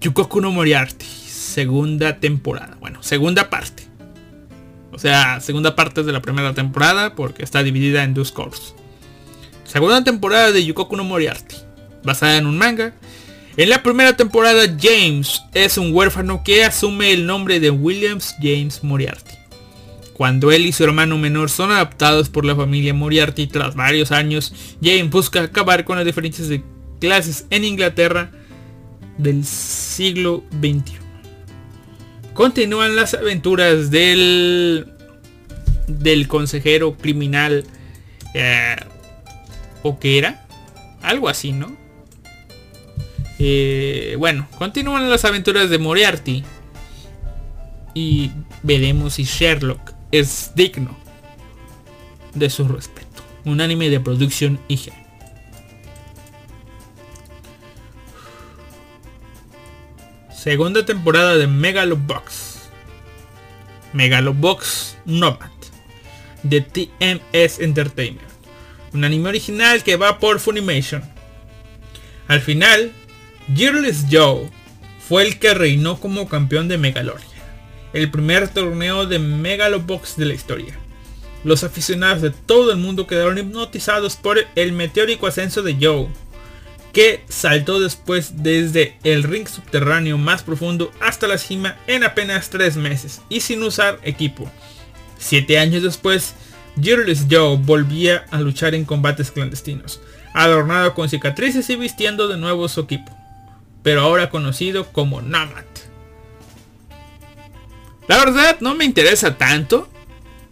Yukoku no Moriarty. Segunda temporada. Bueno, segunda parte. O sea, segunda parte de la primera temporada porque está dividida en dos corps. Segunda temporada de Yukoku no Moriarty, basada en un manga. En la primera temporada James es un huérfano que asume el nombre de Williams James Moriarty. Cuando él y su hermano menor son adoptados por la familia Moriarty tras varios años, James busca acabar con las diferencias de clases en Inglaterra del siglo XXI continúan las aventuras del del consejero criminal eh, o que era algo así no eh, bueno continúan las aventuras de Moriarty. Y veremos si Sherlock es digno de su respeto. Un anime de producción IG Segunda temporada de Megalobox. Megalobox Nomad. De TMS Entertainment. Un anime original que va por Funimation. Al final, Gearless Joe fue el que reinó como campeón de Megaloria. El primer torneo de Megalobox de la historia. Los aficionados de todo el mundo quedaron hipnotizados por el meteórico ascenso de Joe que saltó después desde el ring subterráneo más profundo hasta la cima en apenas 3 meses y sin usar equipo. Siete años después, Gearless Joe volvía a luchar en combates clandestinos, adornado con cicatrices y vistiendo de nuevo su equipo, pero ahora conocido como Namat. La verdad no me interesa tanto.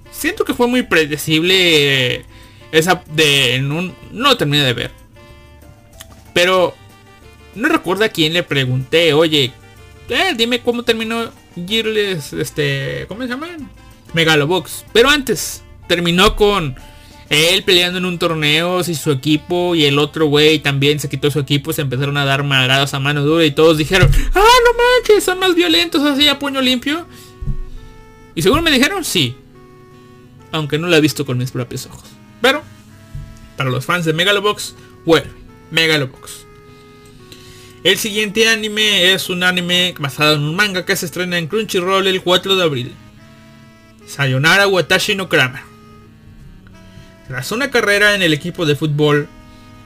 Siento que fue muy predecible esa de no terminé de ver. Pero no recuerdo a quién le pregunté, oye, eh, dime cómo terminó Gearless, este, ¿cómo se llama? Megalobox. Pero antes, terminó con él peleando en un torneo y su equipo y el otro güey también se quitó su equipo, se empezaron a dar madrados a mano dura y todos dijeron, ah, no manches, son más violentos así a puño limpio. Y seguro me dijeron, sí. Aunque no lo he visto con mis propios ojos. Pero, para los fans de Megalobox, vuelve. Megalobox. El siguiente anime es un anime basado en un manga que se estrena en Crunchyroll el 4 de abril. Sayonara Watashi no Kramer. Tras una carrera en el equipo de fútbol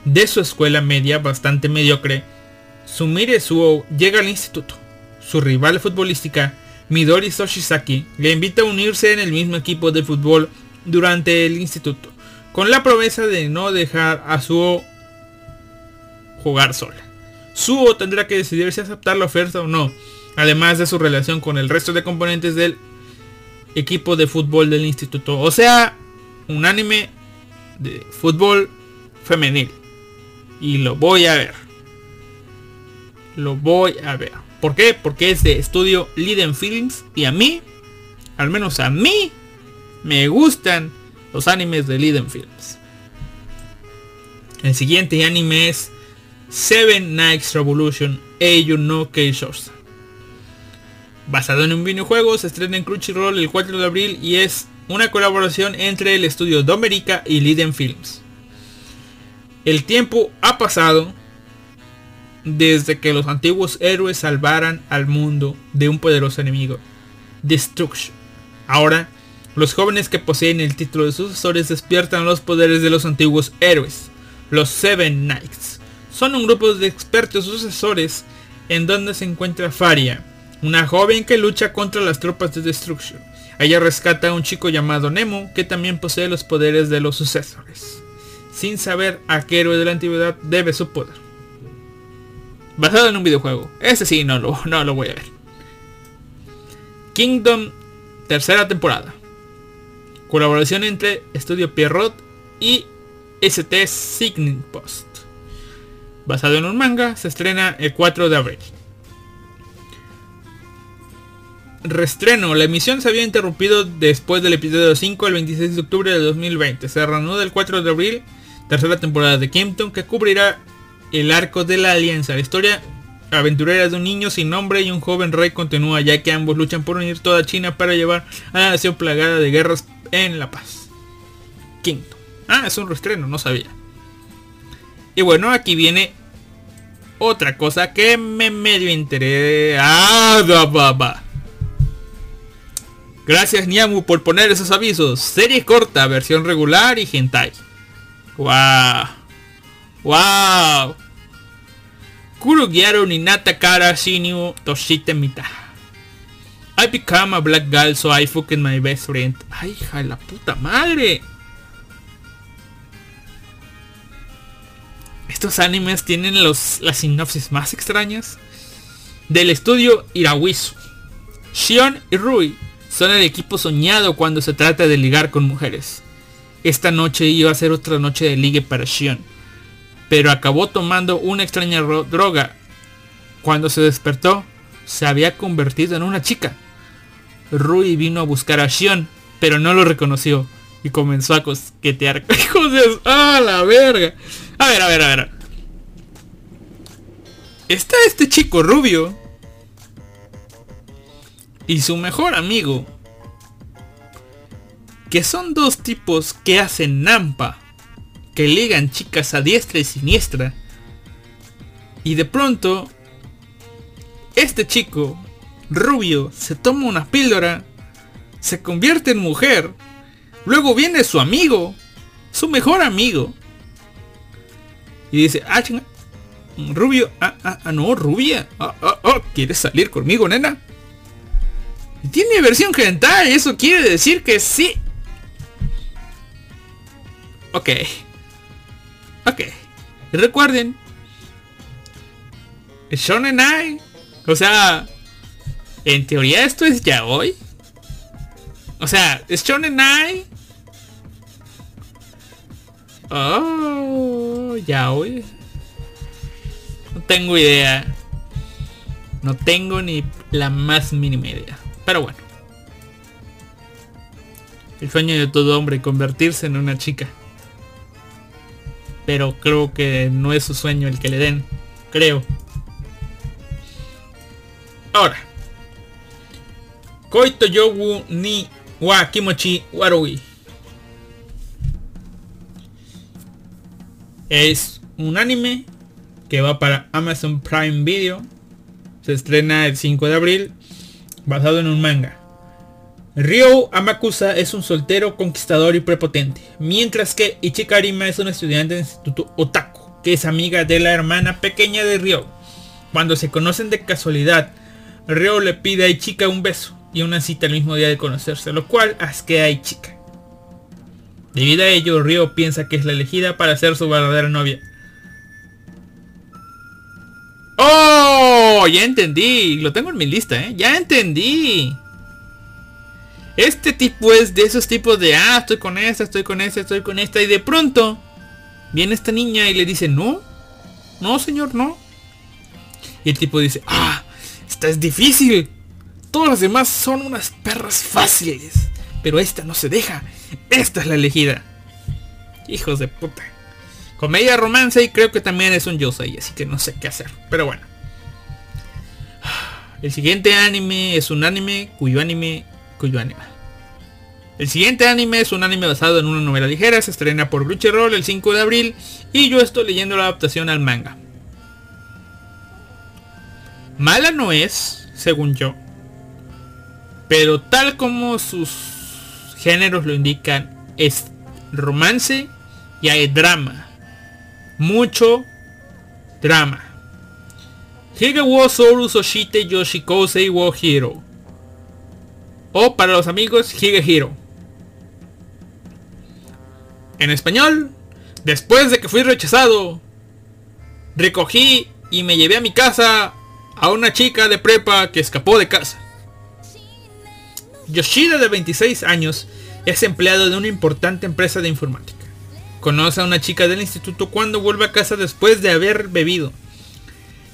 de su escuela media bastante mediocre, Sumire Suo llega al instituto. Su rival futbolística, Midori Soshizaki, le invita a unirse en el mismo equipo de fútbol durante el instituto, con la promesa de no dejar a Suo jugar sola. Suo tendrá que decidir si aceptar la oferta o no, además de su relación con el resto de componentes del equipo de fútbol del instituto. O sea, un anime de fútbol femenil. Y lo voy a ver. Lo voy a ver. ¿Por qué? Porque es de estudio Liden Films y a mí, al menos a mí, Me gustan los animes de Liden Films. El siguiente anime es Seven Nights Revolution Eiju no Keishousa. Basado en un videojuego, se estrena en Crunchyroll el 4 de abril y es una colaboración entre el estudio Domerica y Liden Films. El tiempo ha pasado desde que los antiguos héroes salvaran al mundo de un poderoso enemigo, Destruction. Ahora, los jóvenes que poseen el título de sucesores despiertan los poderes de los antiguos héroes, los Seven Knights. Son un grupo de expertos sucesores en donde se encuentra Faria, una joven que lucha contra las tropas de Destruction. Ella rescata a un chico llamado Nemo que también posee los poderes de los sucesores, sin saber a qué héroe de la antigüedad debe su poder. Basado en un videojuego. Ese sí no lo, no lo voy a ver. Kingdom, tercera temporada. Colaboración entre Estudio Pierrot y ST Signing Post. Basado en un manga, se estrena el 4 de abril. Restreno. La emisión se había interrumpido después del episodio 5 el 26 de octubre de 2020. Se reanuda el 4 de abril, tercera temporada de Kingdom, que cubrirá el arco de la alianza. La historia aventurera de un niño sin nombre y un joven rey continúa ya que ambos luchan por unir toda China para llevar a la nación plagada de guerras en la paz. Quinto. Ah, es un restreno, no sabía. Y bueno, aquí viene otra cosa que me medio interesa. Gracias Niamu por poner esos avisos. Serie corta, versión regular y hentai. Wow. Wow. Kurugiaro Ninata Kara Shinyu Toshite Mita. I become a black girl so I fucking my best friend. Ay, hija de la puta madre. Estos animes tienen los, las sinopsis más extrañas. Del estudio Irawisu. Shion y Rui son el equipo soñado cuando se trata de ligar con mujeres. Esta noche iba a ser otra noche de ligue para Shion pero acabó tomando una extraña droga. Cuando se despertó, se había convertido en una chica. Rui vino a buscar a Shion, pero no lo reconoció y comenzó a cosquetear. ¡Hijos de... ¡Ah, la verga! A ver, a ver, a ver. Está este chico rubio. Y su mejor amigo, que son dos tipos que hacen nampa. Que ligan chicas a diestra y siniestra. Y de pronto, este chico, rubio, se toma una píldora, se convierte en mujer, luego viene su amigo, su mejor amigo, y dice, ah, rubio, ah, ah, ah, no, rubia, ah, ah, ah, ¿quieres salir conmigo, nena? Tiene versión gental, eso quiere decir que sí. Ok. Ok. Recuerden. Shonen Ai. O sea. En teoría esto es ya hoy. O sea, es Shonen Ai. Oh, ya hoy. Tengo idea. No tengo ni la más mínima idea. Pero bueno. El sueño de todo hombre convertirse en una chica pero creo que no es su sueño el que le den. Creo. Ahora. Koito Yogu ni wa Kimochi Warui. Es un anime que va para Amazon Prime Video. Se estrena el 5 de abril. Basado en un manga. Ryo Amakusa es un soltero conquistador y prepotente, mientras que Ichikarima es una estudiante del instituto Otaku, que es amiga de la hermana pequeña de Ryo. Cuando se conocen de casualidad, Ryo le pide a Ichika un beso y una cita el mismo día de conocerse, lo cual asquea a Ichika. Debido a ello, Ryo piensa que es la elegida para ser su verdadera novia. ¡Oh! Ya entendí. Lo tengo en mi lista, ¿eh? Ya entendí. Este tipo es de esos tipos de, ah, estoy con esta, estoy con esta, estoy con esta. Y de pronto viene esta niña y le dice, no, no señor, no. Y el tipo dice, ah, esta es difícil. Todas las demás son unas perras fáciles. pero esta no se deja. Esta es la elegida. Hijos de puta. Comedia romance y creo que también es un yosei, así que no sé qué hacer. Pero bueno. El siguiente anime es un anime cuyo anime... Cuyo anime. El siguiente anime es un anime basado en una novela ligera, se estrena por Crunchyroll el 5 de abril y yo estoy leyendo la adaptación al manga. Mala no es, según yo, pero tal como sus géneros lo indican, es romance y hay drama. Mucho drama. Hige wo Soru Soshite Yoshikosei wo Hiro. O para los amigos, Hige Hiro. En español, después de que fui rechazado, recogí y me llevé a mi casa a una chica de prepa que escapó de casa. Yoshida de 26 años es empleado de una importante empresa de informática. Conoce a una chica del instituto cuando vuelve a casa después de haber bebido.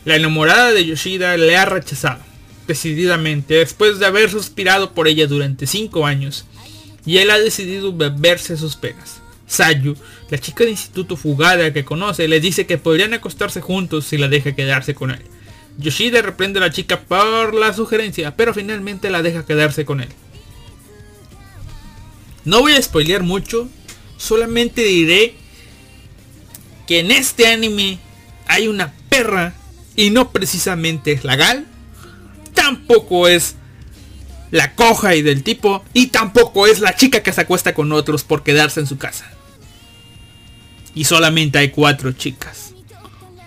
La enamorada de Yoshida le ha rechazado, decididamente, después de haber suspirado por ella durante 5 años, y él ha decidido beberse sus penas. Sayu, la chica de instituto fugada que conoce, le dice que podrían acostarse juntos si la deja quedarse con él. Yoshida reprende a la chica por la sugerencia, pero finalmente la deja quedarse con él. No voy a spoilear mucho, solamente diré que en este anime hay una perra y no precisamente es la gal, tampoco es la coja y del tipo y tampoco es la chica que se acuesta con otros por quedarse en su casa. Y solamente hay cuatro chicas.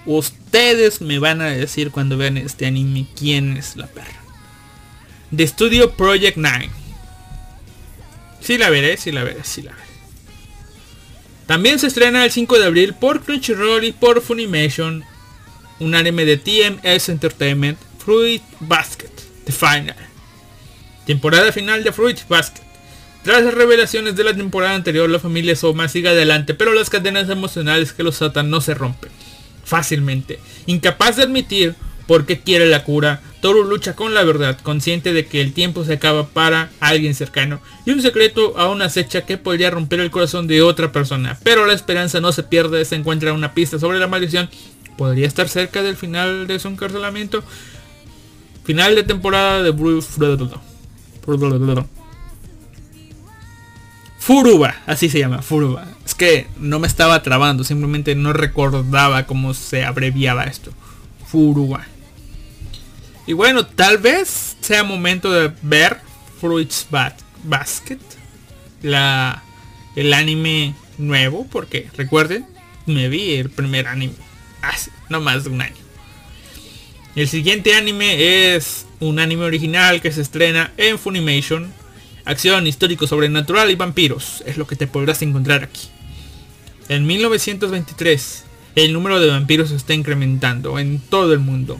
Ustedes me van a decir cuando vean este anime quién es la perra. De estudio Project 9. Sí la veré, sí la veré, sí la veré. También se estrena el 5 de abril por Crunchyroll y por Funimation un anime de TMS Entertainment, Fruit Basket, The Final. Temporada final de Fruit Basket. Tras las revelaciones de la temporada anterior, la familia Soma sigue adelante, pero las cadenas emocionales que los atan no se rompen fácilmente. Incapaz de admitir por qué quiere la cura, Toru lucha con la verdad, consciente de que el tiempo se acaba para alguien cercano y un secreto a una acecha que podría romper el corazón de otra persona. Pero la esperanza no se pierde, se encuentra una pista sobre la maldición. Podría estar cerca del final de su encarcelamiento. Final de temporada de Bruce. Furuba, así se llama, Furuba. Es que no me estaba trabando, simplemente no recordaba cómo se abreviaba esto. Furuba. Y bueno, tal vez sea momento de ver Fruits Basket, la, el anime nuevo, porque recuerden, me vi el primer anime hace no más de un año. El siguiente anime es un anime original que se estrena en Funimation Acción, histórico, sobrenatural y vampiros es lo que te podrás encontrar aquí. En 1923, el número de vampiros está incrementando en todo el mundo,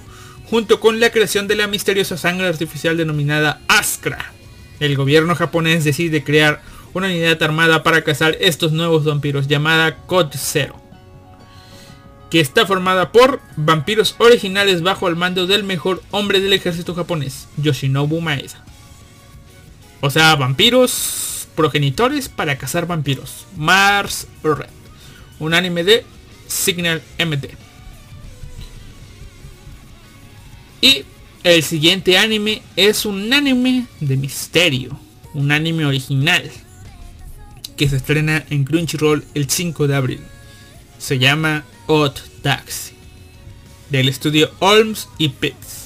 junto con la creación de la misteriosa sangre artificial denominada Askra. El gobierno japonés decide crear una unidad armada para cazar estos nuevos vampiros llamada Code Zero, que está formada por vampiros originales bajo el mando del mejor hombre del ejército japonés, Yoshinobu Maeda. O sea, vampiros progenitores para cazar vampiros. Mars Red. Un anime de Signal MD. Y el siguiente anime es un anime de misterio. Un anime original. Que se estrena en Crunchyroll el 5 de abril. Se llama Odd Taxi. Del estudio Olms y Pix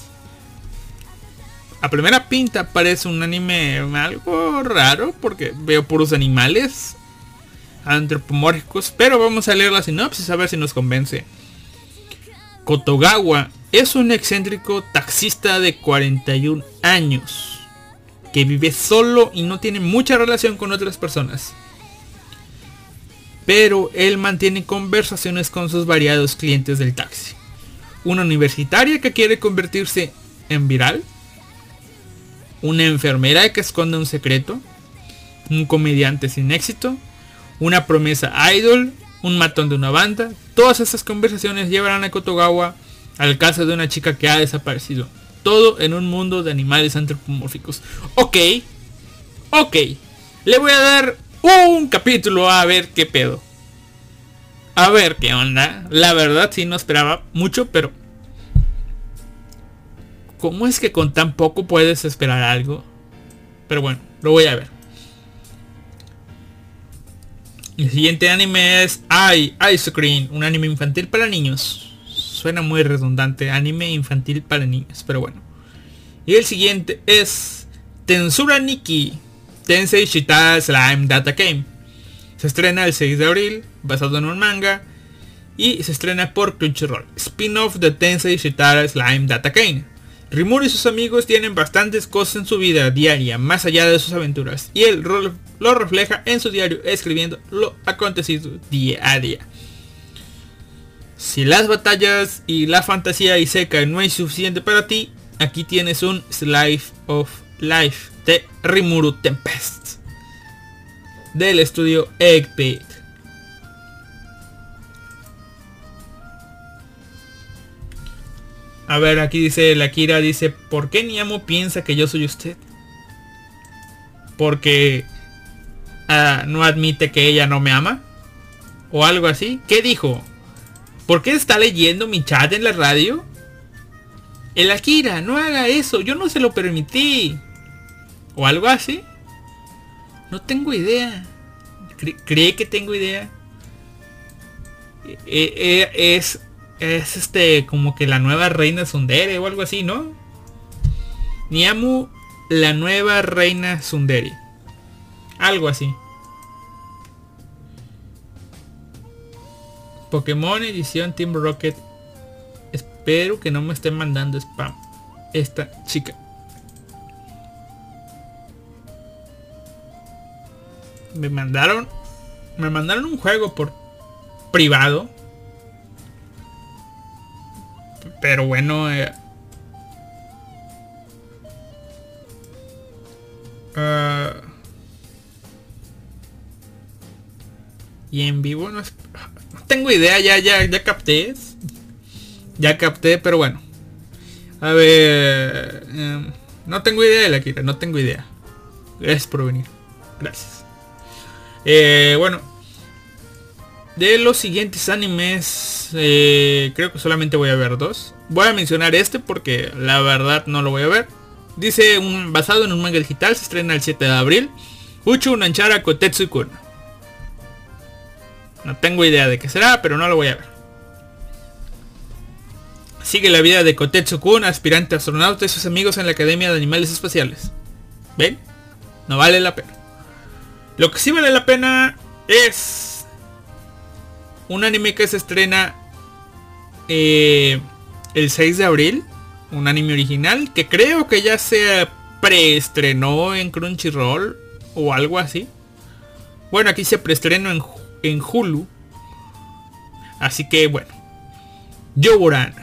a primera pinta parece un anime algo raro porque veo puros animales antropomórficos, pero vamos a leer la sinopsis a ver si nos convence. Kotogawa es un excéntrico taxista de 41 años que vive solo y no tiene mucha relación con otras personas. Pero él mantiene conversaciones con sus variados clientes del taxi. Una universitaria que quiere convertirse en viral una enfermera que esconde un secreto, un comediante sin éxito, una promesa idol, un matón de una banda. Todas esas conversaciones llevarán a Kotogawa al caso de una chica que ha desaparecido. Todo en un mundo de animales antropomórficos. Ok, ok. Le voy a dar un capítulo a ver qué pedo. A ver qué onda. La verdad sí no esperaba mucho, pero... ¿Cómo es que con tan poco puedes esperar algo? Pero bueno, lo voy a ver. El siguiente anime es Ai Ice Cream, un anime infantil para niños. Suena muy redundante, anime infantil para niños, pero bueno. Y el siguiente es Tensura Nikki, Tensei Shita Slime Data Game. Se estrena el 6 de abril, basado en un manga. Y se estrena por Crunchyroll. Spin-off de Tensei Shitara Slime Data Game. Rimuru y sus amigos tienen bastantes cosas en su vida diaria, más allá de sus aventuras. Y él lo refleja en su diario, escribiendo lo acontecido día a día. Si las batallas y la fantasía y seca no es suficiente para ti, aquí tienes un Slice of Life de Rimuru Tempest del estudio Eggpit. A ver, aquí dice la Kira, dice, ¿por qué Niamo piensa que yo soy usted? Porque ah, no admite que ella no me ama. O algo así. ¿Qué dijo? ¿Por qué está leyendo mi chat en la radio? El Akira, no haga eso, yo no se lo permití. O algo así. No tengo idea. ¿Cree que tengo idea? E, e, es, es este como que la nueva reina Sundere o algo así, ¿no? Niamu, la nueva reina Sundere. Algo así. Pokémon edición Team Rocket Espero que no me estén mandando spam. Esta chica. Me mandaron. Me mandaron un juego por privado. Pero bueno. Eh, uh, y en vivo no, es, tengo idea, ya, ya, ya capté. Ya capté, pero bueno. A ver. Em, no tengo idea de la Kira, no tengo idea. Gracias por venir. Gracias. Eh, bueno. De los siguientes animes, eh, creo que solamente voy a ver dos. Voy a mencionar este porque la verdad no lo voy a ver. Dice, un, basado en un manga digital, se estrena el 7 de abril. Uchu Nanchara Kotetsu-kun. No tengo idea de qué será, pero no lo voy a ver. Sigue la vida de Kotetsu-kun, aspirante astronauta y sus amigos en la Academia de Animales Espaciales. ¿Ven? No vale la pena. Lo que sí vale la pena es un anime que se estrena eh, el 6 de abril. Un anime original que creo que ya se preestrenó en Crunchyroll o algo así. Bueno, aquí se preestrenó en, en Hulu. Así que bueno. Yoburan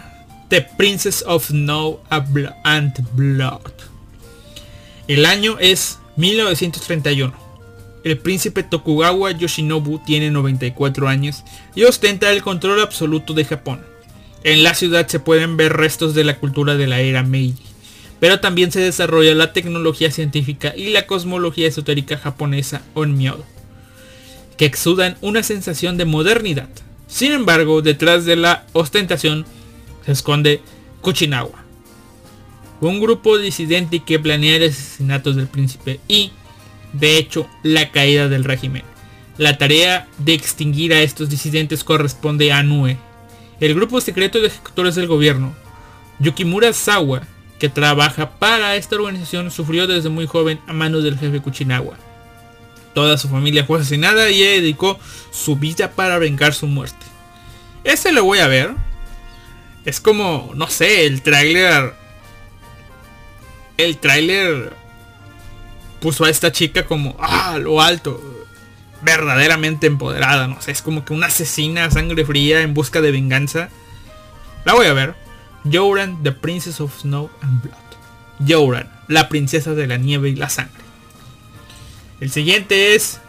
The Princess of Snow and Blood. El año es 1931. El príncipe Tokugawa Yoshinobu tiene 94 años y ostenta el control absoluto de Japón. En la ciudad se pueden ver restos de la cultura de la era Meiji, pero también se desarrolla la tecnología científica y la cosmología esotérica japonesa Onmyo, que exudan una sensación de modernidad. Sin embargo, detrás de la ostentación se esconde Kuchinawa, un grupo disidente que planea el asesinato del príncipe y, de hecho, la caída del régimen. La tarea de extinguir a estos disidentes corresponde a Nue, el grupo secreto de ejecutores del gobierno. Yukimura Sawa, que trabaja para esta organización, sufrió desde muy joven a manos del jefe Kuchinawa. Toda su familia fue asesinada y dedicó su vida para vengar su muerte. Este lo voy a ver, es como, no sé, el tráiler... El tráiler puso a esta chica como, ah, lo alto. Verdaderamente empoderada, no sé, es como que una asesina a sangre fría en busca de venganza. La voy a ver. Joran, The Princess of Snow and Blood. Joran, la princesa de la nieve y la sangre. El siguiente es...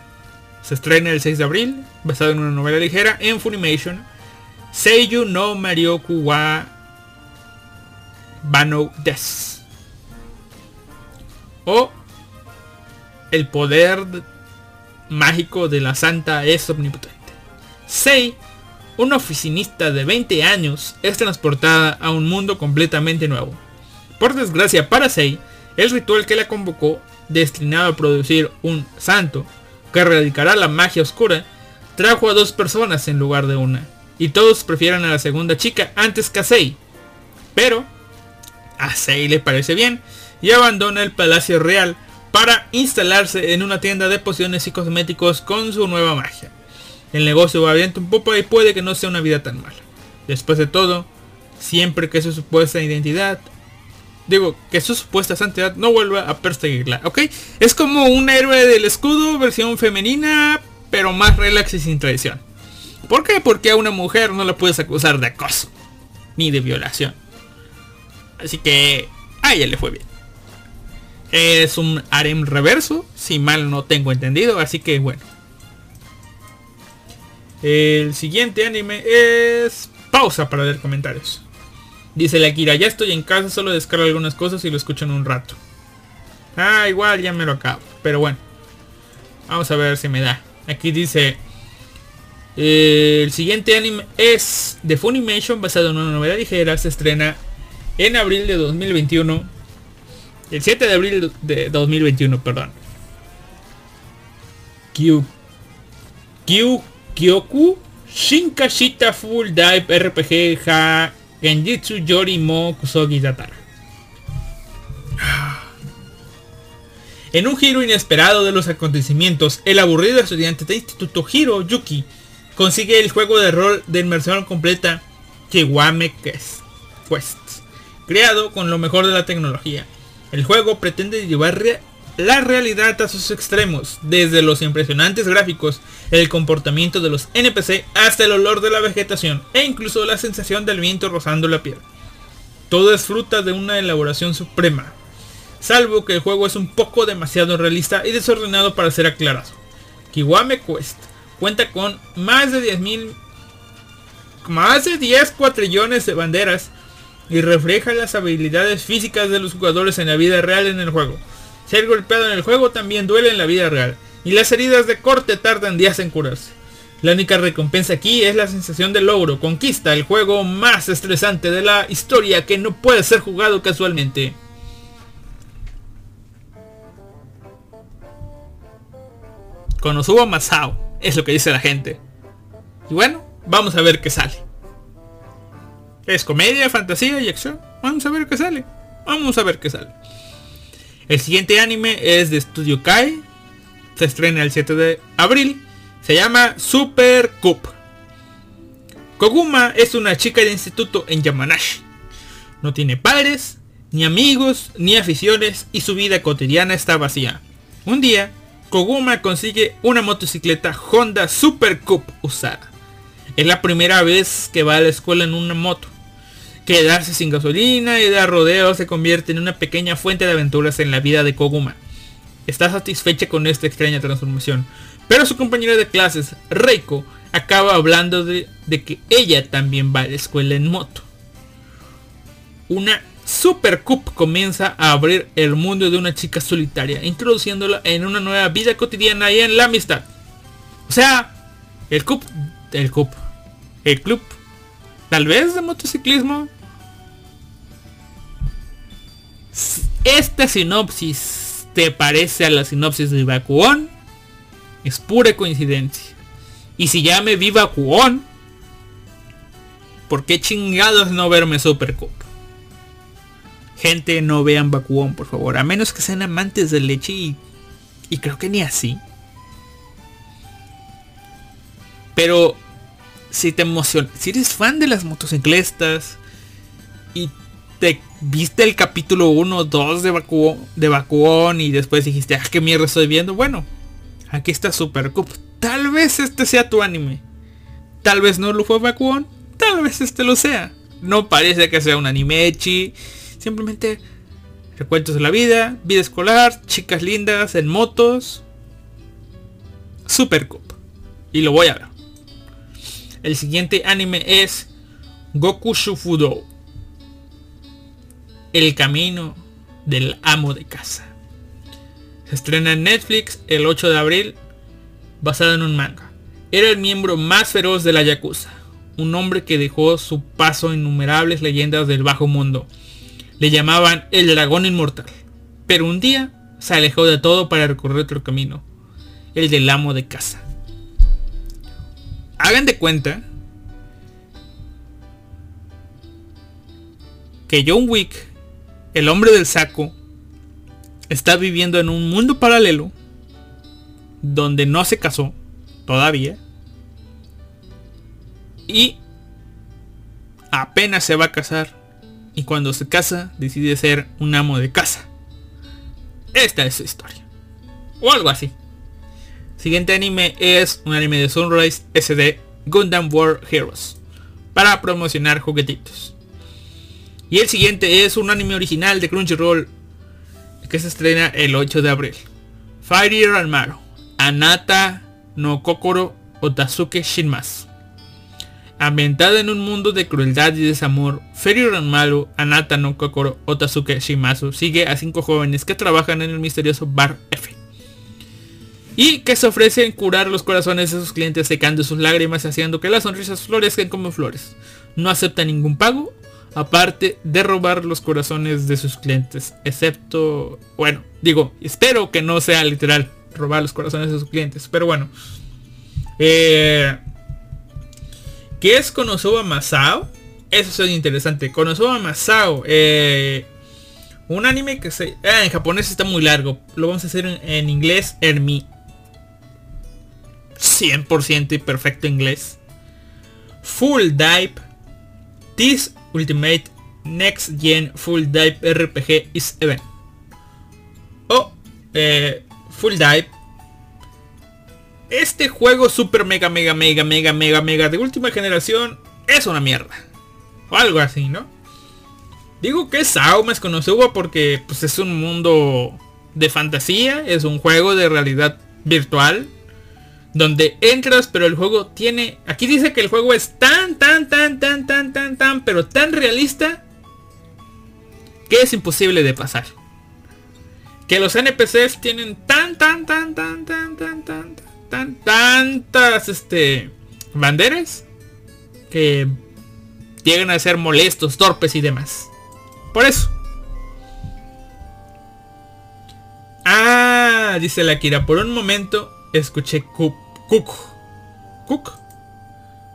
Se estrena el 6 de abril, basado en una novela ligera en Funimation Seiyu no Marioku wa Bano Des. O el poder mágico de la santa es omnipotente. Sei, una oficinista de 20 años, es transportada a un mundo completamente nuevo. Por desgracia para Sei, el ritual que la convocó, destinado a producir un santo que erradicará la magia oscura, trajo a dos personas en lugar de una. Y todos prefieren a la segunda chica antes que a Sei. Pero a Sei le parece bien y abandona el palacio real para instalarse en una tienda de pociones y cosméticos con su nueva magia. El negocio va bien un poco y puede que no sea una vida tan mala. Después de todo, siempre que su supuesta identidad, digo, que su supuesta santidad no vuelva a perseguirla, ¿ok? Es como un héroe del escudo, versión femenina, pero más relax y sin traición. ¿Por qué? Porque a una mujer no la puedes acusar de acoso, ni de violación. Así que a ella le fue bien. Es un harem reverso, si mal no tengo entendido, así que bueno. El siguiente anime es... Pausa para leer comentarios. Dice la Kira, ya estoy en casa, solo descargo algunas cosas y lo escucho en un rato. Ah, igual ya me lo acabo. Pero bueno. Vamos a ver si me da. Aquí dice... el siguiente anime es The Funimation, basado en una novela ligera. Se estrena en abril de 2021 el 7 de abril de 2021, perdón. Kyu. Kyu. Kyoku. Shinkashita Full Dive RPG Ha Genjitsu Yori Mo Kusogi Datara. En un giro inesperado de los acontecimientos, el aburrido estudiante de instituto Hiro Yuki consigue el juego de rol de inmersión completa Kiwame Quest, creado con lo mejor de la tecnología. El juego pretende llevar la realidad a sus extremos, desde los impresionantes gráficos, el comportamiento de los NPC hasta el olor de la vegetación e incluso la sensación del viento rozando la piel. Todo es fruta de una elaboración suprema, salvo que el juego es un poco demasiado realista y desordenado para ser aclarado. Kiwame Quest cuenta con más de 10.000 más de 10 cuatrillones de banderas y refleja las habilidades físicas de los jugadores en la vida real en el juego. Ser golpeado en el juego también duele en la vida real, y las heridas de corte tardan días en curarse. La única recompensa aquí es la sensación de logro, conquista el juego más estresante de la historia que no puede ser jugado casualmente. Konosuba Masao, es lo que dice la gente. Y bueno, vamos a ver qué sale. Es comedia, fantasía y acción. Vamos a ver qué sale. Vamos a ver qué sale. El siguiente anime es de Studio Kai. Se estrena el 7 de abril. Se llama Super Cup. Koguma es una chica de instituto en Yamanashi. No tiene padres, ni amigos, ni aficiones y su vida cotidiana está vacía. Un día, Koguma consigue una motocicleta Honda Super Cup usada. Es la primera vez que va a la escuela en una moto. Quedarse sin gasolina y dar rodeos se convierte en una pequeña fuente de aventuras en la vida de Koguma. Está satisfecha con esta extraña transformación, pero su compañera de clases, Reiko, acaba hablando de, que ella también va a la escuela en moto. Una Super Cup comienza a abrir el mundo de una chica solitaria, introduciéndola en una nueva vida cotidiana y en la amistad. O sea, el Cup, el Cup, el club, tal vez de motociclismo, esta sinopsis te parece a la sinopsis de Bakuon, es pura coincidencia. Y si ya me vi Bakuon, ¿por qué chingados no verme Super Cup? Gente, no vean Bakuon, por favor. A menos que sean amantes de leche y, y creo que ni así. Pero si te emociona, si eres fan de las motocicletas y te viste el capítulo 1, 2 de Bakuon, de y después dijiste, ah, qué mierda estoy viendo. Bueno, aquí está Super Cup. Tal vez este sea tu anime. Tal vez no lo fue Bakuon. Tal vez este lo sea. No parece que sea un anime echi. Simplemente recuentos de la vida, vida escolar, chicas lindas en motos. Super Cup. Y lo voy a ver. El siguiente anime es Goku Shufudo el camino del amo de casa. Se estrena en Netflix el 8 de abril basada en un manga. Era el miembro más feroz de la Yakuza, un hombre que dejó su paso innumerables leyendas del bajo mundo. Le llamaban el dragón inmortal, pero un día se alejó de todo para recorrer otro camino, el del amo de casa. Hagan de cuenta que John Wick, el hombre del saco, está viviendo en un mundo paralelo donde no se casó todavía y apenas se va a casar y cuando se casa decide ser un amo de casa. Esta es su historia. O algo así. Siguiente anime es un anime de Sunrise SD Gundam War Heroes para promocionar juguetitos. Y el siguiente es un anime original de Crunchyroll que se estrena el 8 de abril. Fire Ranmaro, Anata no Kokoro Otasuke Shinmasu. Ambientada en un mundo de crueldad y desamor, Fairy Ranmaro, Anata no Kokoro Otasuke Shinmasu sigue a cinco jóvenes que trabajan en el misterioso Bar F. Y que se ofrecen curar los corazones de sus clientes secando sus lágrimas y haciendo que las sonrisas florezcan como flores. No aceptan ningún pago aparte de robar los corazones de sus clientes. Excepto, bueno, digo, espero que no sea literal robar los corazones de sus clientes. Pero bueno. Eh, ¿Qué es Konosuba Masao? Eso es interesante. Konosuba Masao. Eh, un anime que se... Ah, en japonés está muy largo. Lo vamos a hacer en, inglés. En mi 100% y perfecto inglés. Full Dive. This Ultimate Next Gen Full Dive RPG is Event. O eh, Full Dive. Este juego super mega mega mega mega mega mega de última generación es una mierda. O algo así, ¿no? Digo que es Aumas con porque pues, es un mundo de fantasía, es un juego de realidad virtual donde entras, pero el juego tiene... Aquí dice que el juego es tan, tan, tan, tan, tan, tan, tan, pero tan realista que es imposible de pasar. Que los NPCs tienen tan, tan, tan, tan, tan, tan, tan, tan, tantas, este, banderas que llegan a ser molestos, torpes y demás. Por eso. Ah, dice la Kira, por un momento escuché Cup Cook. Cook.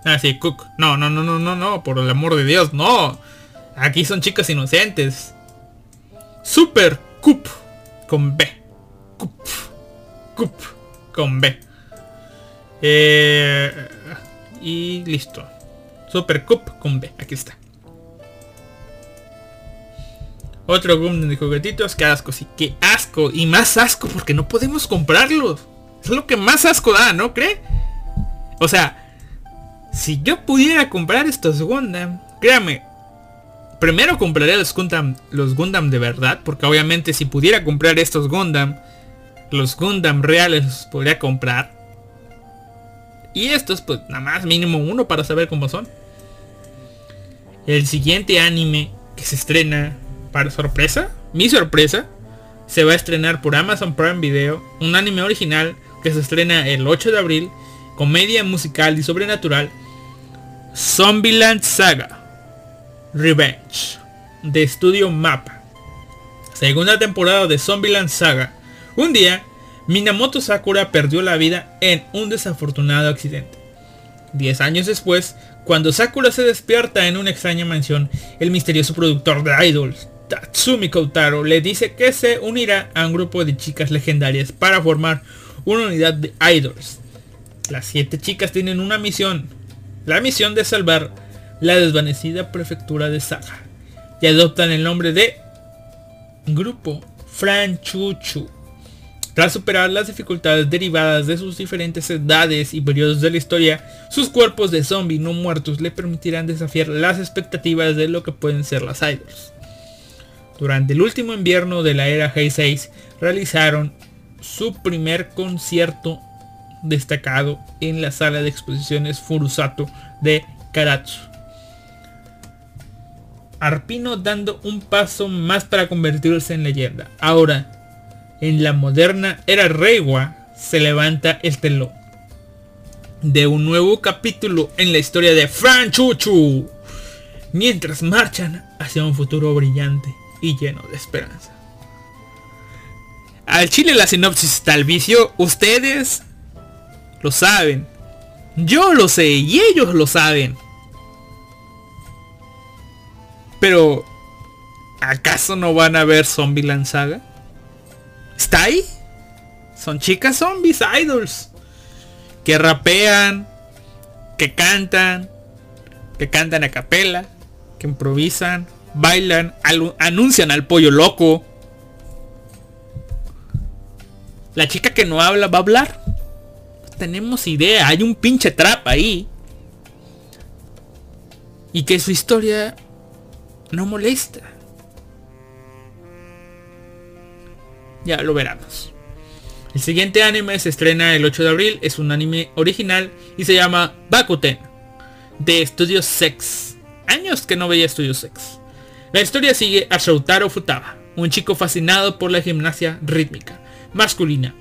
Ah, sí, Cook. No, no, no, no, no, no, por el amor de Dios, no. Aquí son chicas inocentes. Super Coop con B. Coop. Coop con B. Eh, y listo. Super Coop con B. Aquí está. Otro boom de juguetitos. Qué asco, sí. Qué asco. Y más asco porque no podemos comprarlos. Es lo que más asco da, ¿no cree? O sea, si yo pudiera comprar estos Gundam, créame, primero compraría los Gundam, los Gundam de verdad, porque obviamente si pudiera comprar estos Gundam, los Gundam reales los podría comprar. Y estos, pues nada más mínimo uno para saber cómo son. El siguiente anime que se estrena para sorpresa, mi sorpresa, se va a estrenar por Amazon Prime Video, un anime original que se estrena el 8 de abril, comedia musical y sobrenatural, Zombieland Saga Revenge, de estudio Mapa. Segunda temporada de Zombieland Saga. Un día, Minamoto Sakura perdió la vida en un desafortunado accidente. Diez años después, cuando Sakura se despierta en una extraña mansión, el misterioso productor de idols, Tatsumi Koutaro, le dice que se unirá a un grupo de chicas legendarias para formar una unidad de idols. Las siete chicas tienen una misión. La misión de salvar la desvanecida prefectura de Saga. Y adoptan el nombre de Grupo Franchuchu. Tras superar las dificultades derivadas de sus diferentes edades y periodos de la historia, sus cuerpos de zombie no muertos le permitirán desafiar las expectativas de lo que pueden ser las idols. Durante el último invierno de la era G6 realizaron su primer concierto destacado en la sala de exposiciones Furusato de Karatsu. Arpino dando un paso más para convertirse en leyenda. Ahora, en la moderna era Reiwa, se levanta el telón. de un nuevo capítulo en la historia de Fran Chuchu, mientras marchan hacia un futuro brillante y lleno de esperanza. Al chile la sinopsis está al vicio, ustedes lo saben, yo lo sé y ellos lo saben. Pero, ¿acaso no van a ver Zombieland Saga? ¿Está ahí? Son chicas zombies, idols. Que rapean, que cantan, que cantan a capela, que improvisan, bailan, anuncian al pollo loco. La chica que no habla va a hablar. tenemos idea, hay un pinche trap ahí. Y que su historia no molesta. Ya lo veremos. El siguiente anime se estrena el 8 de abril, es un anime original y se llama Bakuten, de Studio Sex. Años que no veía Studio Sex. La historia sigue a Shoutaro Futaba, un chico fascinado por la gimnasia rítmica masculina,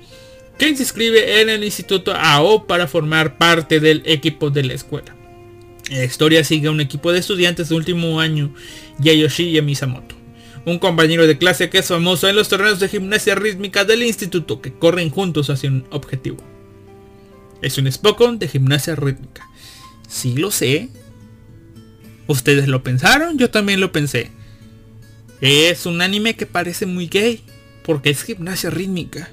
que se inscribe en el instituto AO para formar parte del equipo de la escuela. La historia sigue a un equipo de estudiantes de último año, Yayoshi Misamoto un compañero de clase que es famoso en los torneos de gimnasia rítmica del instituto que corren juntos hacia un objetivo. Es un Spokon de gimnasia rítmica. Sí lo sé. ¿Ustedes lo pensaron? Yo también lo pensé. Es un anime que parece muy gay, porque es gimnasia rítmica.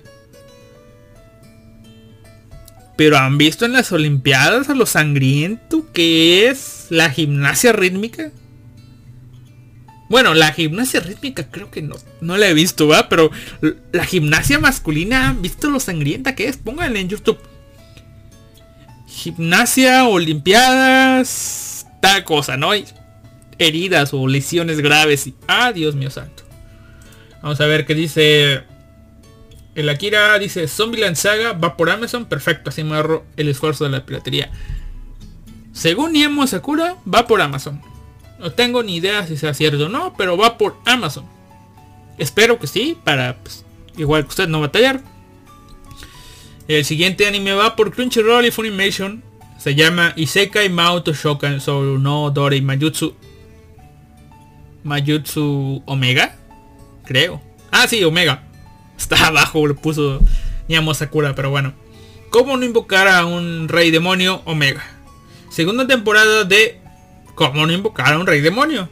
Pero han visto en las Olimpiadas a lo sangriento que es la gimnasia rítmica. Bueno, la gimnasia rítmica creo que no, no la he visto, ¿va? Pero la gimnasia masculina, ¿visto lo sangrienta que es? Pónganle en YouTube. Gimnasia, olimpiadas, tal cosa, ¿no? Heridas o lesiones graves. Ah, Dios mío santo. Vamos a ver qué dice. El Akira dice Zombieland Saga va por Amazon. Perfecto, así me ahorro el esfuerzo de la piratería. Según Niemo Sakura, va por Amazon. No tengo ni idea si sea cierto o no, pero va por Amazon. Espero que sí, para pues, igual que usted no batallar. El siguiente anime va por Crunchyroll y Funimation. Se llama Isekai Mauto Shokan Soul no Dore Mayutsu. Mayutsu Omega. Creo. Ah, sí, Omega. Está abajo, lo puso Nyamo Sakura, pero bueno. ¿Cómo no invocar a un rey demonio Omega? Segunda temporada de ¿Cómo no invocar a un rey demonio?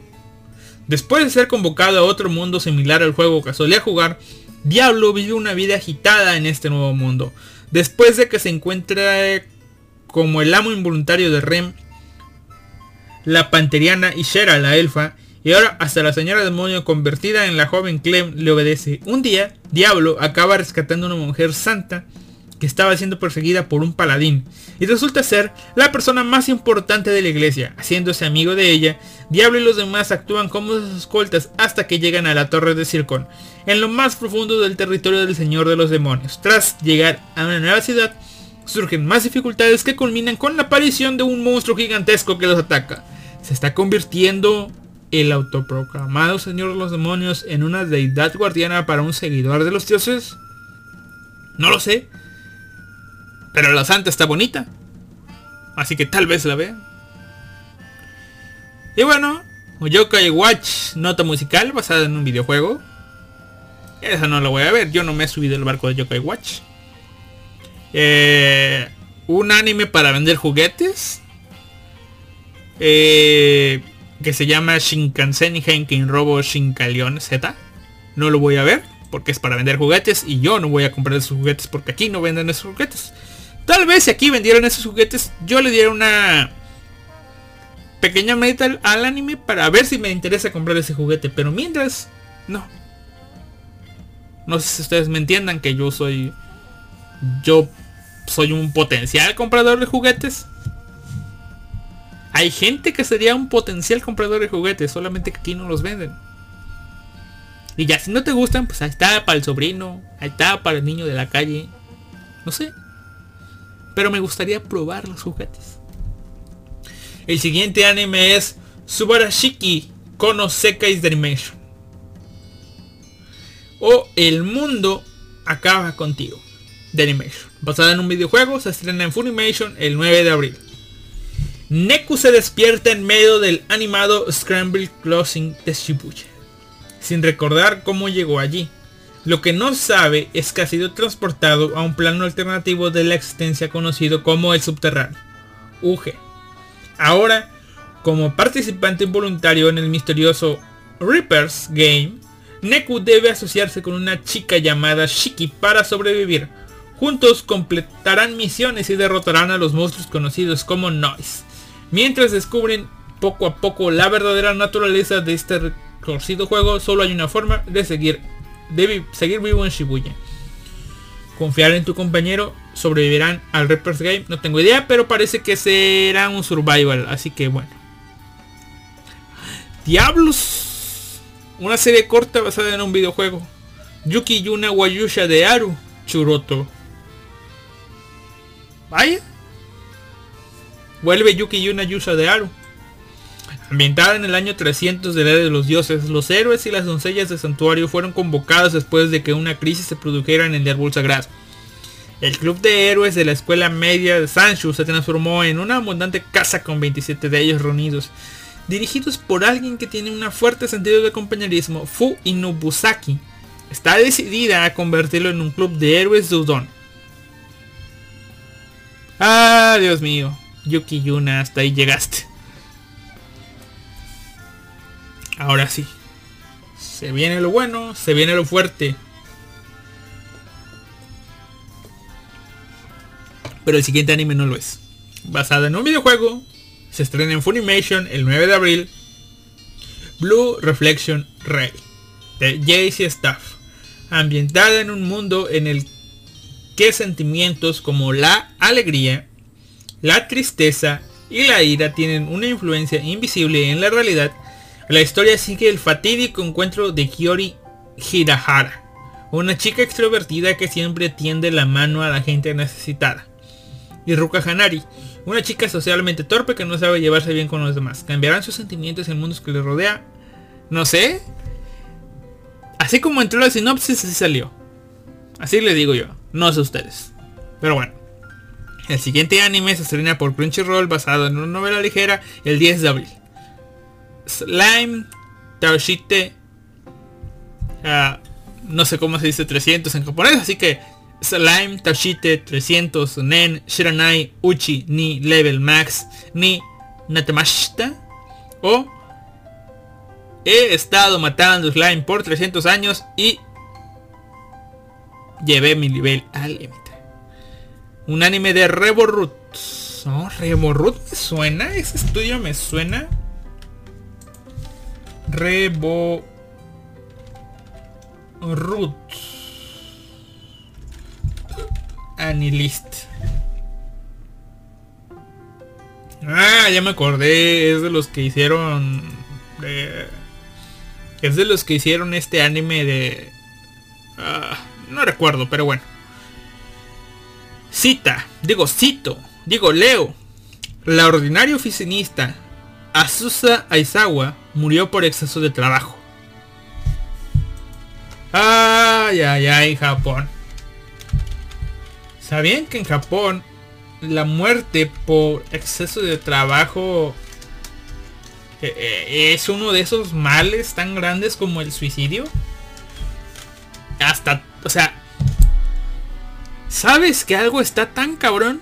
Después de ser convocado a otro mundo similar al juego que solía jugar, Diablo vive una vida agitada en este nuevo mundo. Después de que se encuentra como el amo involuntario de Rem, la panteriana y Shera, la elfa, y ahora hasta la señora demonio convertida en la joven Clem le obedece. Un día, Diablo acaba rescatando a una mujer santa que estaba siendo perseguida por un paladín y resulta ser la persona más importante de la iglesia. Haciéndose amigo de ella, Diablo y los demás actúan como sus escoltas hasta que llegan a la torre de Circon, en lo más profundo del territorio del Señor de los Demonios. Tras llegar a una nueva ciudad, surgen más dificultades que culminan con la aparición de un monstruo gigantesco que los ataca. Se está convirtiendo el autoproclamado Señor de los Demonios en una deidad guardiana para un seguidor de los dioses? No lo sé, pero la santa está bonita. Así que tal vez la vea. Y bueno, Yokai Watch, nota musical basada en un videojuego. Esa no la voy a ver, yo no me he subido el barco de Yokai Watch. Eh, un anime para vender juguetes. Eh, que se llama Shinkansen Henkin Robo Shinkalion Z. No lo voy a ver porque es para vender juguetes y yo no voy a comprar esos juguetes porque aquí no venden esos juguetes. Tal vez si aquí vendieran esos juguetes, yo le diera una pequeña meta al anime para ver si me interesa comprar ese juguete. Pero mientras, no. No sé si ustedes me entiendan que yo soy... Yo soy un potencial comprador de juguetes. Hay gente que sería un potencial comprador de juguetes, solamente que aquí no los venden. Y ya si no te gustan, pues ahí está para el sobrino, ahí está para el niño de la calle. No sé. Pero me gustaría probar los juguetes. El siguiente anime es Subarashiki Kono Sekai's Animation. O El mundo acaba contigo. De Animation. basada en un videojuego, se estrena en Funimation el 9 de abril. Neku se despierta en medio del animado Scramble Closing de Shibuya, sin recordar cómo llegó allí. Lo que no sabe es que ha sido transportado a un plano alternativo de la existencia conocido como el subterráneo, UG. Ahora, como participante involuntario en el misterioso Reapers Game, Neku debe asociarse con una chica llamada Shiki para sobrevivir. Juntos completarán misiones y derrotarán a los monstruos conocidos como Noise. Mientras descubren poco a poco la verdadera naturaleza de este reconocido juego, solo hay una forma de seguir, seguir vivo en Shibuya. Confiar en tu compañero, sobrevivirán al Reapers Game, no tengo idea, pero parece que será un survival, así que bueno. Diablos. Una serie corta basada en un videojuego. Yuki Yuna Wayusha de Aru Churoto. Vaya. Vuelve Yuki Yuna Yusha de Aru. Ambientada en el año 300 de la era de los dioses, los héroes y las doncellas del santuario fueron convocados después de que una crisis se produjera en el árbol sagrado. El club de héroes de la escuela media de Sanshu se transformó en una abundante casa con 27 de ellos reunidos, dirigidos por alguien que tiene un fuerte sentido de compañerismo, Fu Inubusaki. Está decidida a convertirlo en un club de héroes de Udon. Ah, Dios mío. Yuki Yuna, hasta ahí llegaste. Ahora sí. Se viene lo bueno, se viene lo fuerte. Pero el siguiente anime no lo es. Basado en un videojuego, se estrena en Funimation el 9 de abril. Blue Reflection Ray de JC Staff. Ambientada en un mundo en el que sentimientos como la alegría, la tristeza y la ira tienen una influencia invisible en la realidad la historia sigue el fatídico encuentro de Kiori Hirahara, una chica extrovertida que siempre tiende la mano a la gente necesitada. Y Ruka Hanari, una chica socialmente torpe que no sabe llevarse bien con los demás. ¿Cambiarán sus sentimientos en mundos que le rodea? No sé. Así como entró la sinopsis, así salió. Así le digo yo. No sé ustedes. Pero bueno. El siguiente anime se estrena por Crunchyroll basado en una novela ligera el 10 de abril. Slime Taoshite ah, no sé cómo se dice 300 en japonés así que Slime Taoshite 300 Nen Shiranai Uchi ni Level Max ni Natemashita o he estado matando slime por 300 años y llevé mi nivel al límite un anime de Reborut no, Reborut me suena ese estudio me suena Rebo Root Anilist. Ah, ya me acordé. Es de los que hicieron. es de los que hicieron este anime de. Ah, no recuerdo, pero bueno. Cita, digo cito, digo leo. La ordinaria oficinista Asusa Aizawa murió por exceso de trabajo. Ay, ay, ay, Japón. ¿Sabían que en Japón la muerte por exceso de trabajo eh, eh, es uno de esos males tan grandes como el suicidio? Hasta, o sea, ¿sabes que algo está tan cabrón?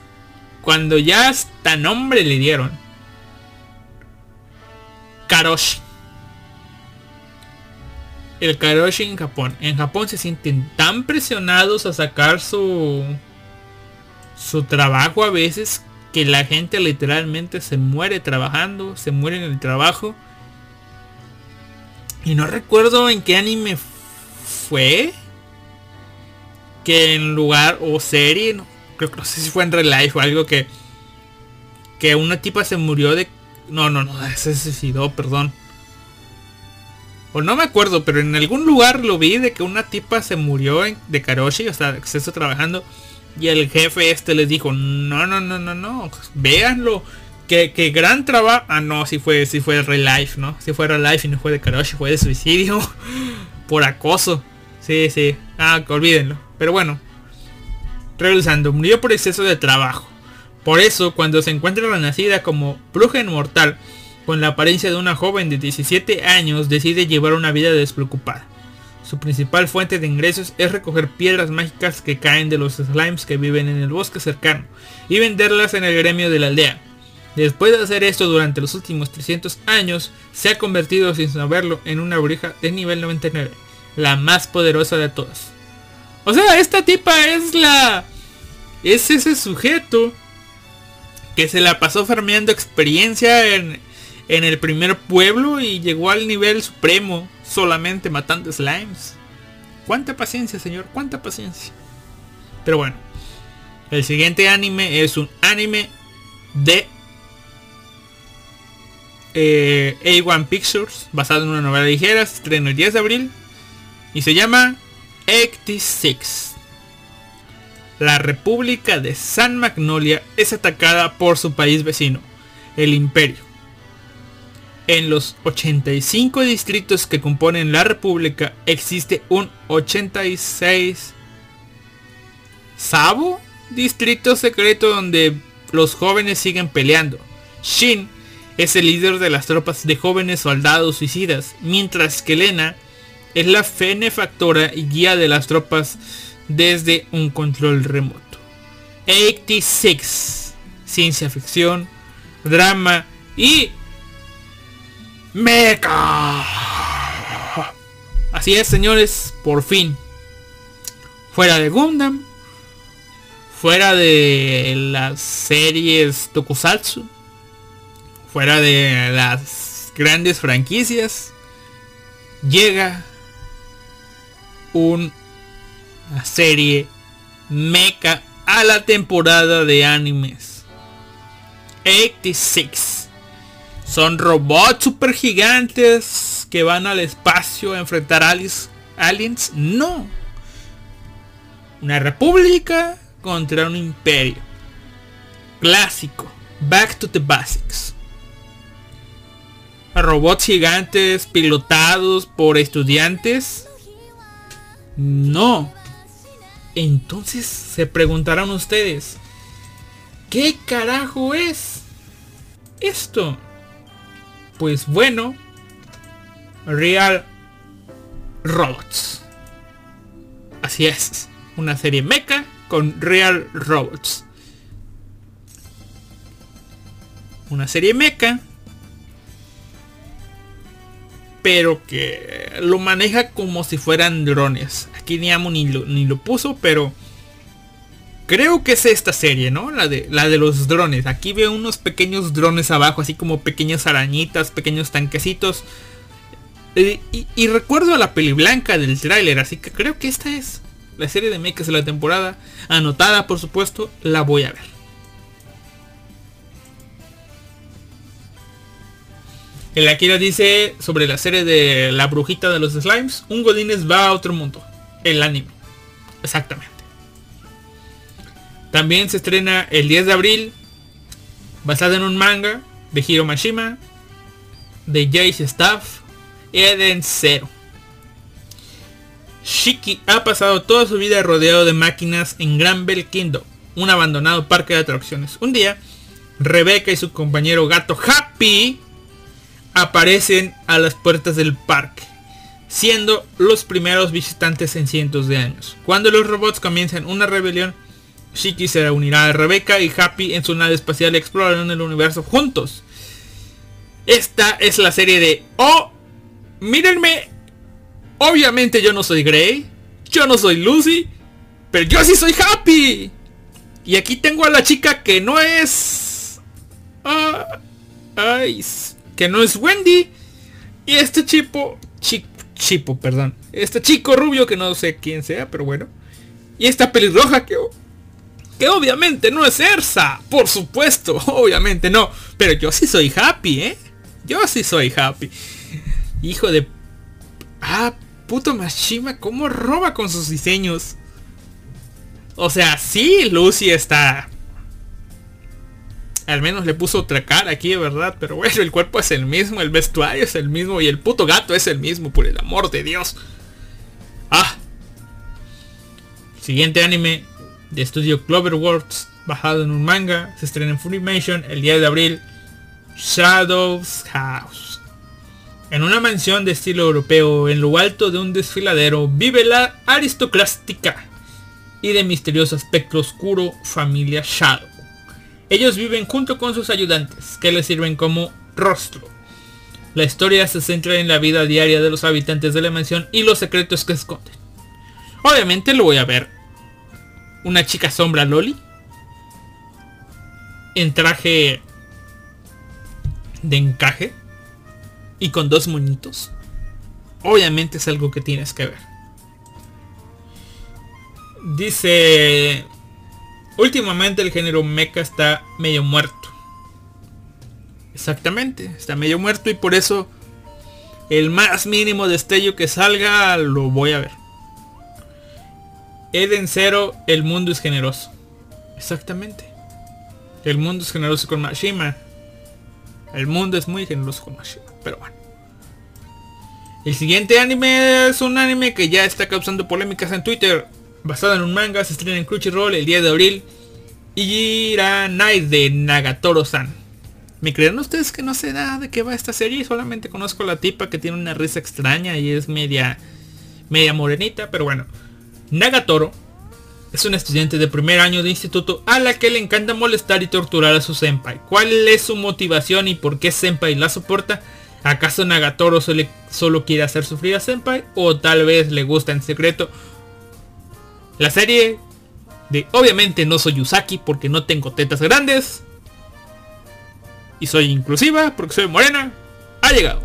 Cuando ya hasta nombre le dieron. Karoshi el karoshi en Japón. En Japón se sienten tan presionados a sacar su su trabajo a veces que la gente literalmente se muere trabajando, se muere en el trabajo. Y no recuerdo en qué anime fue que en lugar o serie, no, creo no sé si fue en Real Life o algo que que una tipa se murió de no, no, no, se suicidó, perdón o no me acuerdo, pero en algún lugar lo vi de que una tipa se murió de Karoshi, o sea, está trabajando. Y el jefe este les dijo, no, no, no, no, no, véanlo. Que, que gran trabajo. Ah, no, si fue, si fue real life, ¿no? Si fue real life y no fue de Karoshi, fue de suicidio. por acoso. Sí, sí. Ah, olvídenlo. Pero bueno. Regresando, murió por exceso de trabajo. Por eso, cuando se encuentra renacida como bruja inmortal, con la apariencia de una joven de 17 años, decide llevar una vida despreocupada. Su principal fuente de ingresos es recoger piedras mágicas que caen de los slimes que viven en el bosque cercano y venderlas en el gremio de la aldea. Después de hacer esto durante los últimos 300 años, se ha convertido sin saberlo en una bruja de nivel 99, la más poderosa de todas. O sea, esta tipa es la... Es ese sujeto que se la pasó farmeando experiencia en, en el primer pueblo y llegó al nivel supremo solamente matando slimes. Cuánta paciencia, señor, cuánta paciencia. Pero bueno, el siguiente anime es un anime de eh, A1 Pictures, basado en una novela ligera, estreno el 10 de abril y se llama 86. La República de San Magnolia es atacada por su país vecino, el Imperio. En los 85 distritos que componen la República existe un 86 Sabo distrito secreto donde los jóvenes siguen peleando. Shin es el líder de las tropas de jóvenes soldados suicidas, mientras que Lena es la benefactora y guía de las tropas desde un control remoto. 86. Ciencia ficción, drama y mecha. Así es, señores, por fin. Fuera de Gundam, fuera de las series Tokusatsu, fuera de las grandes franquicias, llega una serie meca a la temporada de animes. 86. Son robots super gigantes que van al espacio a enfrentar aliens. aliens. No. Una república contra un imperio. Clásico. Back to the basics. Robots gigantes pilotados por estudiantes. No. Entonces se preguntarán ustedes, ¿qué carajo es esto? Pues bueno, Real Robots. Así es, una serie mecha con Real Robots. Una serie mecha pero que lo maneja como si fueran drones. Aquí ni ni lo, ni lo puso, pero creo que es esta serie, ¿no? La de, la de los drones. Aquí veo unos pequeños drones abajo, así como pequeñas arañitas, pequeños tanquecitos. Eh, y, recuerdo a la peli blanca del tráiler, así que creo que esta es la serie de mechas de la temporada. Anotada, por supuesto, la voy a ver. El Akira dice sobre la serie de La Brujita de los Slimes, un Godines va a otro mundo. El anime. Exactamente. También se estrena el 10 de abril, basada en un manga de Hiro Mashima, de Jace Staff, Eden Zero. Shiki ha pasado toda su vida rodeado de máquinas en Granville Kingdom, un abandonado parque de atracciones. Un día, Rebecca y su compañero gato Happy aparecen a las puertas del parque, siendo los primeros visitantes en cientos de años. Cuando los robots comienzan una rebelión, Shiki se unirá a Rebecca y Happy en su nave espacial explorarán el universo juntos. Esta es la serie de Oh, mírenme. Obviamente yo no soy Grey, yo no soy Lucy, pero yo sí soy Happy. Y aquí tengo a la chica que no es... Ah, ay, que no es Wendy. Y este chico, chipo, perdón. Este chico rubio que no sé quién sea, pero bueno. Y esta pelirroja que, que obviamente no es Ersa. Por supuesto, obviamente no. Pero yo sí soy happy, ¿eh? Yo sí soy happy. Hijo de... Ah, puto Mashima, ¿cómo roba con sus diseños? O sea, sí, Lucy está al menos le puso otra cara aquí, de verdad. Pero bueno, el cuerpo es el mismo, el vestuario es el mismo y el puto gato es el mismo, por el amor de Dios. Ah. Siguiente anime de estudio Cloverworks, basado en un manga, se estrena en Funimation el 10 de abril. Shadows House. En una mansión de estilo europeo, en lo alto de un desfiladero, vive la aristocrática y de misterioso aspecto oscuro familia Shadow. Ellos viven junto con sus ayudantes, que les sirven como rostro. La historia se centra en la vida diaria de los habitantes de la mansión y los secretos que esconden. Obviamente lo voy a ver. Una chica sombra Loli. En traje de encaje. Y con dos moñitos. Obviamente es algo que tienes que ver. Dice... Últimamente el género mecha está medio muerto. Exactamente, está medio muerto y por eso el más mínimo destello que salga lo voy a ver. Eden Zero, el mundo es generoso. Exactamente. El mundo es generoso con Mashima. El mundo es muy generoso con Mashima. Pero bueno. El siguiente anime es un anime que ya está causando polémicas en Twitter. Basado en un manga, se estrena en Crunchyroll el 10 de abril. Night de Nagatoro-san. ¿Me creen ustedes que no sé nada de qué va esta serie? Solamente conozco a la tipa que tiene una risa extraña y es media, media morenita, pero bueno. Nagatoro es un estudiante de primer año de instituto a la que le encanta molestar y torturar a su senpai. ¿Cuál es su motivación y por qué senpai la soporta? ¿Acaso Nagatoro solo quiere hacer sufrir a senpai? ¿O tal vez le gusta en secreto? La serie de obviamente no soy Usaki porque no tengo tetas grandes. Y soy inclusiva porque soy morena. Ha llegado.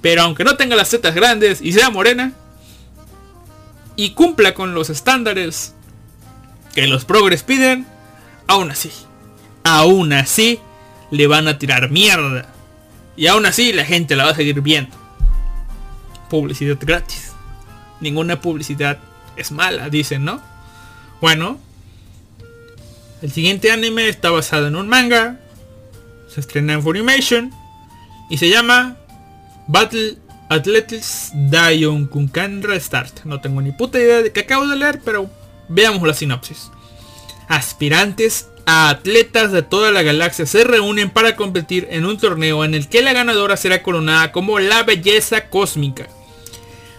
Pero aunque no tenga las tetas grandes y sea morena. Y cumpla con los estándares que los progres piden. Aún así. Aún así. Le van a tirar mierda. Y aún así la gente la va a seguir viendo. Publicidad gratis. Ninguna publicidad es mala, dicen, ¿no? Bueno, el siguiente anime está basado en un manga. Se estrena en Funimation. Y se llama Battle Athletics Dion Kunkan Restart. No tengo ni puta idea de qué acabo de leer, pero veamos la sinopsis. Aspirantes a atletas de toda la galaxia se reúnen para competir en un torneo en el que la ganadora será coronada como la belleza cósmica.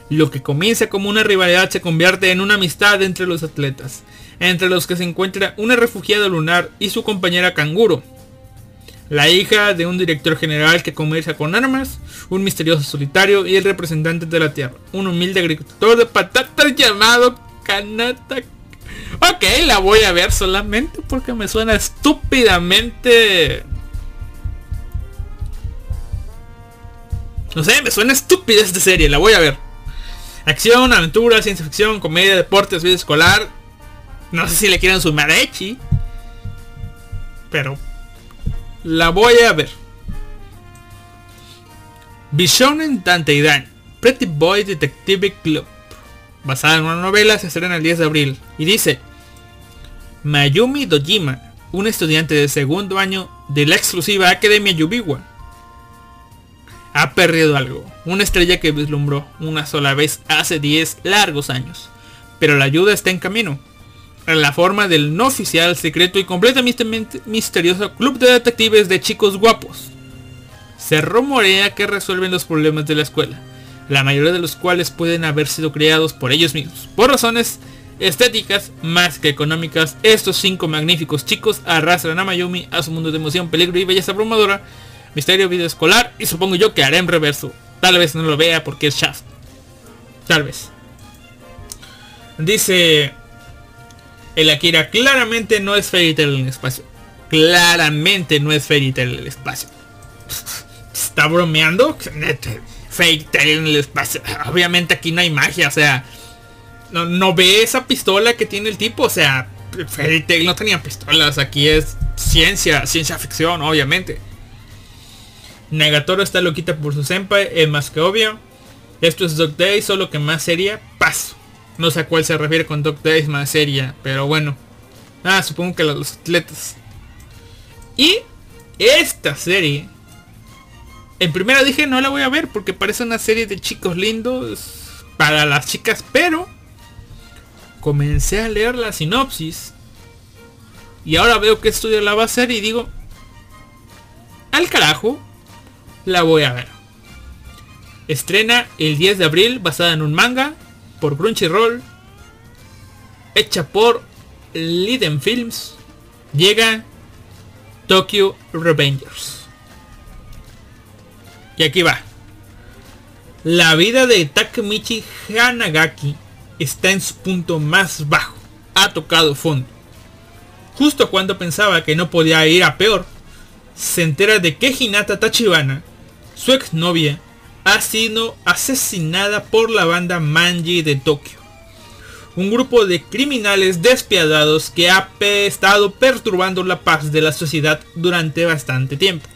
Lo que comienza como una rivalidad se convierte en una amistad entre los atletas, entre los que se encuentra una refugiada lunar y su compañera canguro. La hija de un director general que comercia con armas, un misterioso solitario y el representante de la tierra, un humilde agricultor de patatas llamado Kanata. Ok, la voy a ver solamente porque me suena estúpidamente... No sé, me suena estúpida esta serie, la voy a ver. Acción, aventura, ciencia ficción, comedia, deportes, vida escolar. No sé si le quieren sumar a Echi. Pero la voy a ver. en Tanteidan, Pretty Boy Detective Club. Basada en una novela, se estrena el 10 de abril. Y dice, Mayumi Dojima, un estudiante de segundo año de la exclusiva Academia Yubiwa, ha perdido algo, una estrella que vislumbró una sola vez hace 10 largos años. Pero la ayuda está en camino. En la forma del no oficial, secreto y completamente misterioso club de detectives de chicos guapos. Se rumorea que resuelven los problemas de la escuela, la mayoría de los cuales pueden haber sido creados por ellos mismos. Por razones estéticas más que económicas, estos cinco magníficos chicos arrastran a Mayumi a su mundo de emoción, peligro y belleza abrumadora Misterio Video Escolar y supongo yo que haré en reverso. Tal vez no lo vea porque es Shaft. Tal vez. Dice el Akira, claramente no es Fairy Tail en el espacio. Claramente no es Fairy Tail en el espacio. ¿Está bromeando? Fairy Tail en el espacio. Obviamente aquí no hay magia, o sea... No, no ve esa pistola que tiene el tipo, o sea... Fairy Tail no tenía pistolas, aquí es ciencia, ciencia ficción, obviamente. Negatoro está loquita por su senpai, es más que obvio. Esto es Dog Day, solo que más seria. Paso. No sé a cuál se refiere con Dog Days más seria, pero bueno. Ah, supongo que los atletas. Y esta serie. En primera dije no la voy a ver porque parece una serie de chicos lindos para las chicas, pero comencé a leer la sinopsis y ahora veo que estudio la va a hacer y digo, al carajo, la voy a ver. Estrena el 10 de abril basada en un manga por Crunchyroll, hecha por Liden Films. Llega Tokyo Revengers. Y aquí va. La vida de Takemichi Hanagaki está en su punto más bajo. Ha tocado fondo. Justo cuando pensaba que no podía ir a peor, se entera de que Hinata Tachibana, su exnovia, ha sido asesinada por la banda Manji de Tokio. Un grupo de criminales despiadados que ha estado perturbando la paz de la sociedad durante bastante tiempo.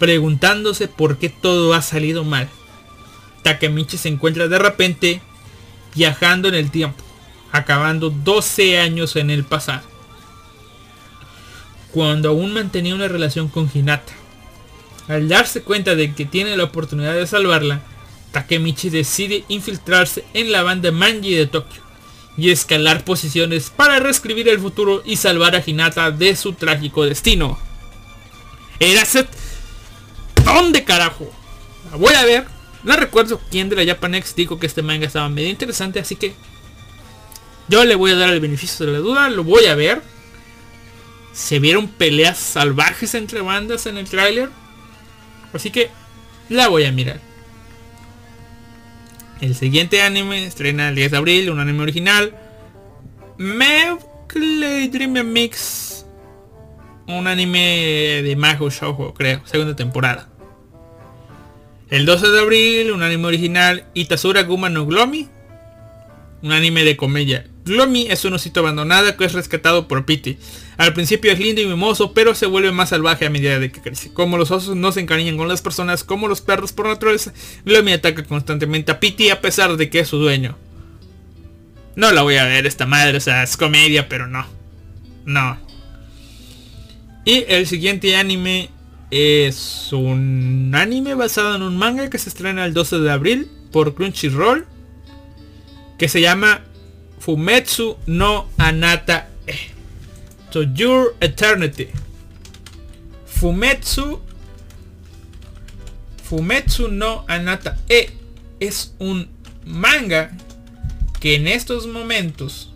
Preguntándose por qué todo ha salido mal. Takemichi se encuentra de repente viajando en el tiempo, acabando 12 años en el pasado. Cuando aún mantenía una relación con Hinata. Al darse cuenta de que tiene la oportunidad de salvarla, Takemichi decide infiltrarse en la banda Manji de Tokio y escalar posiciones para reescribir el futuro y salvar a Hinata de su trágico destino. Eraset, ¿dónde carajo? La voy a ver no recuerdo quién de la Japanex dijo que este manga estaba medio interesante, así que yo le voy a dar el beneficio de la duda, lo voy a ver. Se vieron peleas salvajes entre bandas en el tráiler. Así que la voy a mirar. El siguiente anime estrena el 10 de abril, un anime original. Mevkley Dream Mix. Un anime de Mago Shoujo, creo, segunda temporada. El 12 de abril, un anime original, Itasura Guma no Glomi. Un anime de comedia. Glomi es un osito abandonado que es rescatado por Pity. Al principio es lindo y mimoso, pero se vuelve más salvaje a medida de que crece. Como los osos no se encariñan con las personas como los perros por naturaleza, Glomi ataca constantemente a Pity a pesar de que es su dueño. No la voy a ver esta madre, o sea, es comedia, pero no. No. Y el siguiente anime es un anime basado en un manga que se estrena el 12 de abril por Crunchyroll. Que se llama Fumetsu no Anata e. To Your Eternity. Fumetsu. Fumetsu no Anata E es un manga que en estos momentos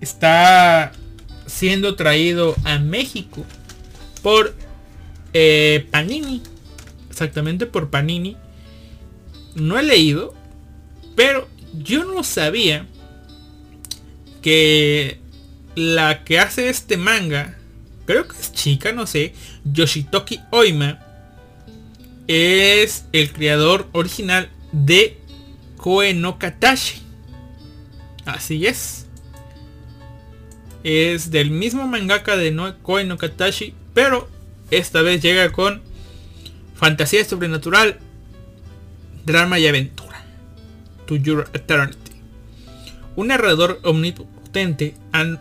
está siendo traído a México por eh, Panini. Exactamente por Panini. No he leído. Pero yo no sabía que la que hace este manga, creo que es chica, no sé, Yoshitoki Oima, es el creador original de Koe no Katashi. Así es. Es del mismo mangaka de no Koe no Katashi, pero esta vez llega con fantasía sobrenatural, drama y aventura. To Your Eternity. Un narrador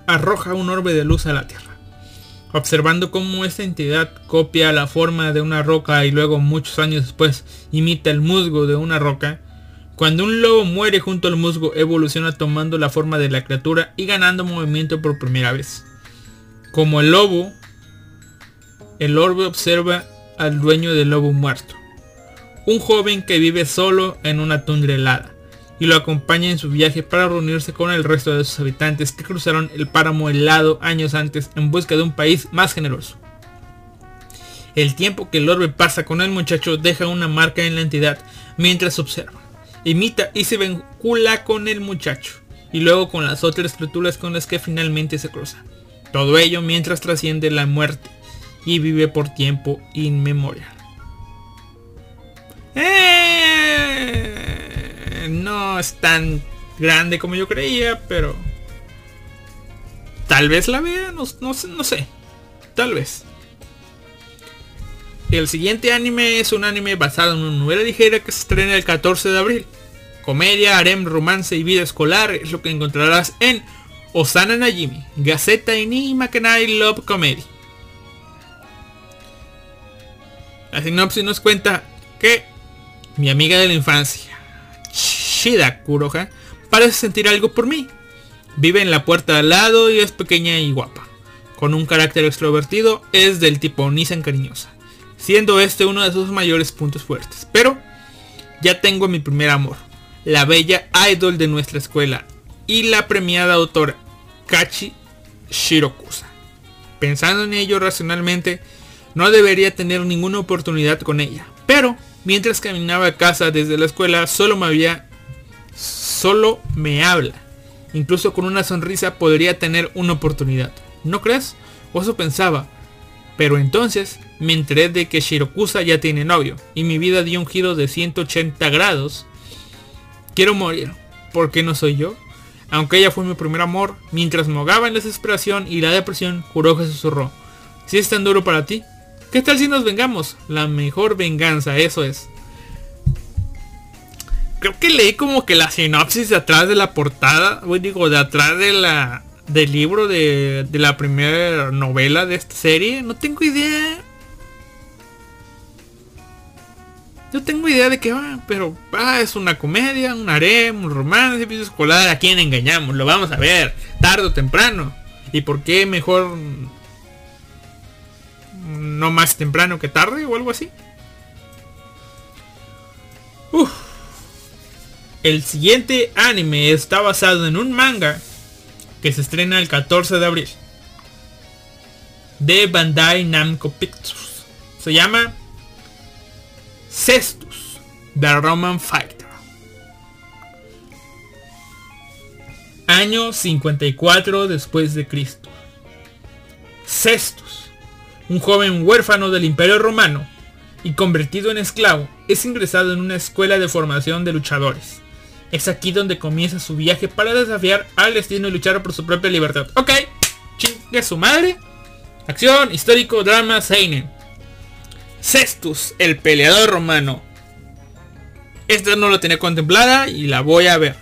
arroja un orbe de luz a la Tierra. Observando cómo esta entidad copia la forma de una roca y luego muchos años después imita el musgo de una roca, cuando un lobo muere junto al musgo evoluciona tomando la forma de la criatura y ganando movimiento por primera vez. Como el lobo el orbe observa al dueño del lobo muerto, un joven que vive solo en una tundra helada, y lo acompaña en su viaje para reunirse con el resto de sus habitantes que cruzaron el páramo helado años antes en busca de un país más generoso. El tiempo que el orbe pasa con el muchacho deja una marca en la entidad mientras observa, imita y se vincula con el muchacho, y luego con las otras criaturas con las que finalmente se cruza. Todo ello mientras trasciende la muerte y vive por tiempo inmemorial. Eh, no es tan grande como yo creía, pero tal vez la vea, no, sé, tal vez. El siguiente anime es un anime basado en una novela ligera que se estrena el 14 de abril. Comedia, harem, romance y vida escolar es lo que encontrarás en Osana Najimi, Gaceta Ini Makanai Love Comedy. La sinopsis nos cuenta que mi amiga de la infancia, Shida Kuroha, parece sentir algo por mí. Vive en la puerta de al lado y es pequeña y guapa. Con un carácter extrovertido, es del tipo Nissan cariñosa, siendo este uno de sus mayores puntos fuertes. Pero ya tengo mi primer amor, la bella idol de nuestra escuela y la premiada autora Kachi Shirokusa. Pensando en ello racionalmente, no debería tener ninguna oportunidad con ella. Pero mientras caminaba a casa desde la escuela, solo me había solo me habla. Incluso con una sonrisa podría tener una oportunidad. ¿No crees? O eso pensaba. Pero entonces me enteré de que Shirokusa ya tiene novio y mi vida dio un giro de 180 grados. Quiero morir. ¿Por qué no soy yo? Aunque ella fue mi primer amor, mientras me ahogaba en la desesperación y la depresión, que susurró. Si es tan duro para ti, ¿qué tal si nos vengamos? La mejor venganza, eso es. Creo que leí como que la sinopsis de atrás de la portada, digo, de atrás de la, del libro de, de la primera novela de esta serie. No tengo idea. Yo tengo idea de que va, pero ah, es una comedia, un harem, un romance, piso escolar. ¿A quién engañamos? Lo vamos a ver, tarde o temprano. ¿Y por qué mejor no más temprano que tarde o algo así? Uf. El siguiente anime está basado en un manga que se estrena el 14 de abril de Bandai Namco Pictures. Se llama Cestus, The Roman Fighter. Año 54 después de Cristo. Cestus, un joven huérfano del Imperio Romano y convertido en esclavo, es ingresado en una escuela de formación de luchadores. Es aquí donde comienza su viaje para desafiar al destino y luchar por su propia libertad. Ok, chingue su madre. Acción, histórico, drama, Seinen. Cestus, el peleador romano. Esta no lo tenía contemplada y la voy a ver.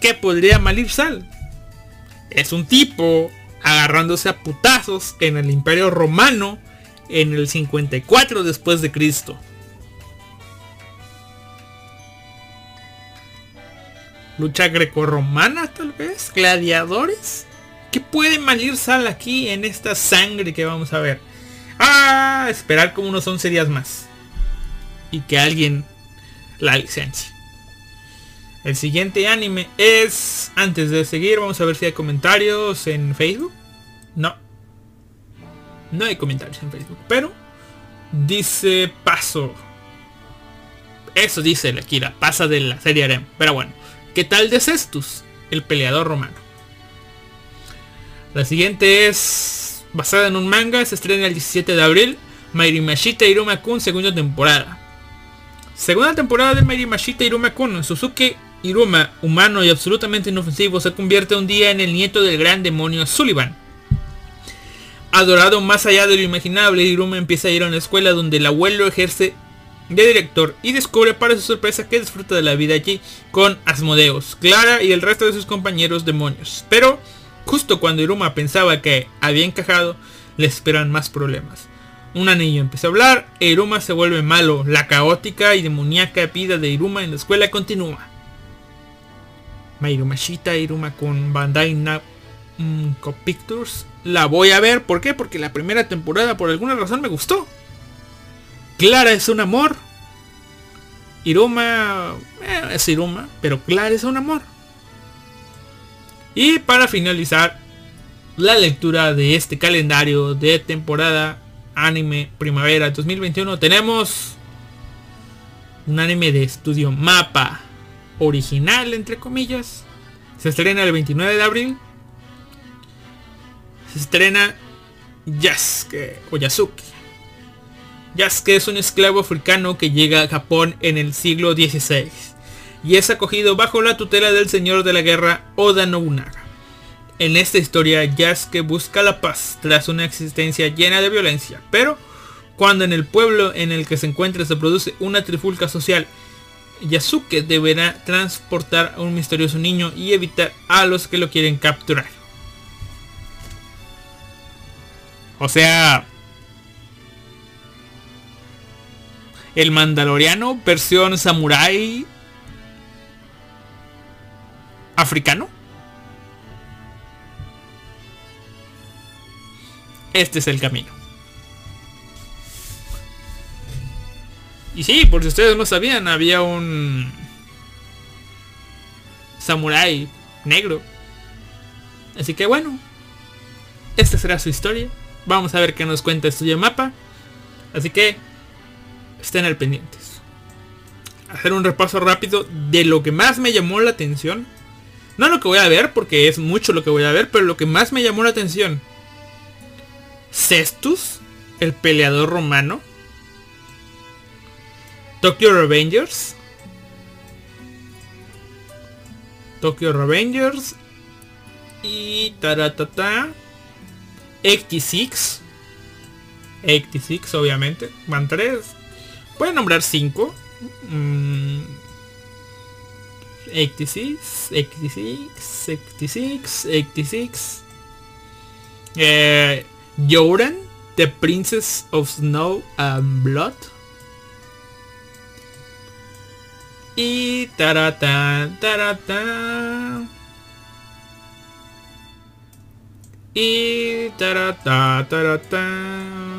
¿Qué podría malir sal? Es un tipo agarrándose a putazos en el imperio romano en el 54 después de Cristo. Lucha grecorromana tal vez, gladiadores. ¿Qué puede malir sal aquí en esta sangre que vamos a ver? Ah, esperar como unos 11 días más. Y que alguien la licencie. El siguiente anime es... Antes de seguir, vamos a ver si hay comentarios en Facebook. No. No hay comentarios en Facebook. Pero... Dice paso. Eso dice la Kira. Pasa de la serie Arem. Pero bueno. ¿Qué tal de Cestus? El peleador romano. La siguiente es basada en un manga, se estrena el 17 de abril. Mairimashita Iruma-kun, segunda temporada. Segunda temporada de Mairimashita Iruma-kun. Suzuki Iruma, humano y absolutamente inofensivo, se convierte un día en el nieto del gran demonio Sullivan. Adorado más allá de lo imaginable, Iruma empieza a ir a una escuela donde el abuelo ejerce de director y descubre para su sorpresa que disfruta de la vida allí con Asmodeus, Clara y el resto de sus compañeros demonios. Pero Justo cuando Iruma pensaba que había encajado, le esperan más problemas. Un anillo empieza a hablar, e Iruma se vuelve malo, la caótica y demoníaca vida de Iruma en la escuela continúa. Mairumashita Iruma con Bandai Namco Pictures. La voy a ver, ¿por qué? Porque la primera temporada por alguna razón me gustó. Clara es un amor. Iruma eh, es Iruma, pero Clara es un amor. Y para finalizar la lectura de este calendario de temporada anime primavera 2021 tenemos un anime de estudio mapa original entre comillas se estrena el 29 de abril se estrena Yasuke o Yasuke es un esclavo africano que llega a Japón en el siglo XVI y es acogido bajo la tutela del señor de la guerra Oda Nobunaga. En esta historia Yasuke busca la paz tras una existencia llena de violencia, pero cuando en el pueblo en el que se encuentra se produce una trifulca social, Yasuke deberá transportar a un misterioso niño y evitar a los que lo quieren capturar. O sea, el mandaloriano versión samurai africano. Este es el camino. Y sí, por si ustedes no sabían, había un samurái negro. Así que bueno, esta será su historia. Vamos a ver qué nos cuenta Estudio Mapa. Así que estén al pendientes. Hacer un repaso rápido de lo que más me llamó la atención. No lo que voy a ver, porque es mucho lo que voy a ver, pero lo que más me llamó la atención. Cestus, el peleador romano. Tokyo Revengers. Tokyo Revengers. Y taratata. 86. 86 obviamente. Van 3. Pueden nombrar 5. 86, 86, 86, 86. Eh, Joran, The Princess of Snow and Blood. Y tarata, tarata. Y tarata, tarata.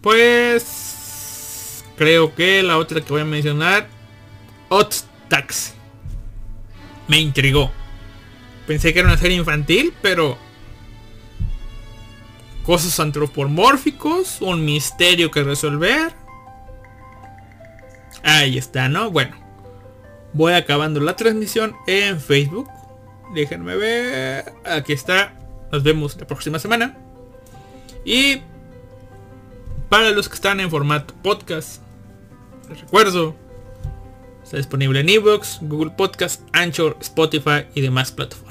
Pues creo que la otra que voy a mencionar, Hot. Me intrigó. Pensé que era una serie infantil, pero cosas antropomórficos, un misterio que resolver. Ahí está, ¿no? Bueno, voy acabando la transmisión en Facebook. Déjenme ver. Aquí está. Nos vemos la próxima semana. Y para los que están en formato podcast, les recuerdo, está disponible en ebooks, Google Podcast, Anchor, Spotify y demás plataformas.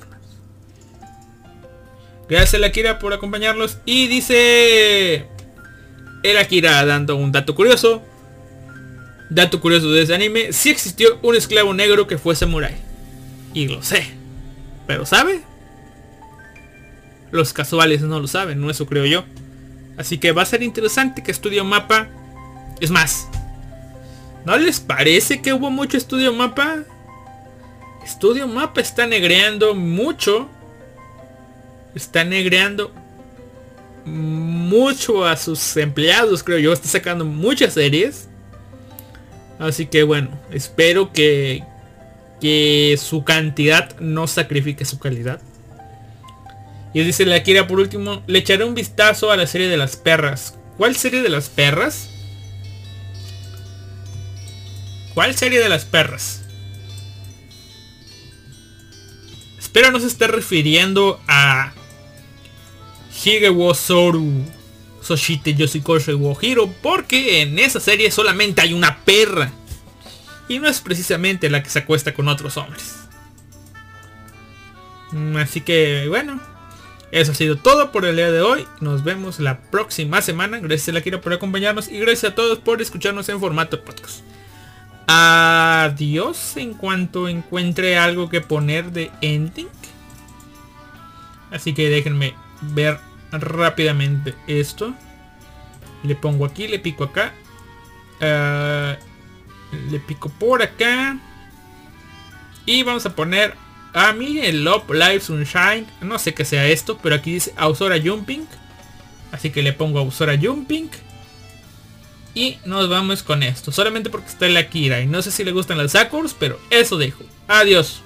Gracias a la Akira por acompañarnos. Y dice el Akira dando un dato curioso. Dato curioso de ese anime. Si existió un esclavo negro que fue samurai. Y lo sé. Pero ¿sabe? Los casuales no lo saben, no eso creo yo. Así que va a ser interesante que Estudio Mapa... Es más, ¿no les parece que hubo mucho Estudio Mapa? Estudio Mapa está negreando mucho. Está negreando mucho a sus empleados, creo yo. Está sacando muchas series. Así que bueno, espero que, que su cantidad no sacrifique su calidad. Y dice la Kira por último, le echaré un vistazo a la serie de las perras. ¿Cuál serie de las perras? ¿Cuál serie de las perras? Espero no se esté refiriendo a Higewo Soru Soshite Yoshikoshe wo Hiro porque en esa serie solamente hay una perra. Y no es precisamente la que se acuesta con otros hombres. Mm, así que bueno. Eso ha sido todo por el día de hoy. Nos vemos la próxima semana. Gracias a la Kira por acompañarnos. Y gracias a todos por escucharnos en formato podcast. Adiós en cuanto encuentre algo que poner de ending. Así que déjenme ver rápidamente esto. Le pongo aquí, le pico acá. Uh, le pico por acá. Y vamos a poner a mí el Love Live Sunshine. No sé qué sea esto, pero aquí dice Ausora Jumping. Así que le pongo Ausora Jumping. Y nos vamos con esto. Solamente porque está la Kira. Y no sé si le gustan las Sakurs, pero eso dejo. Adiós.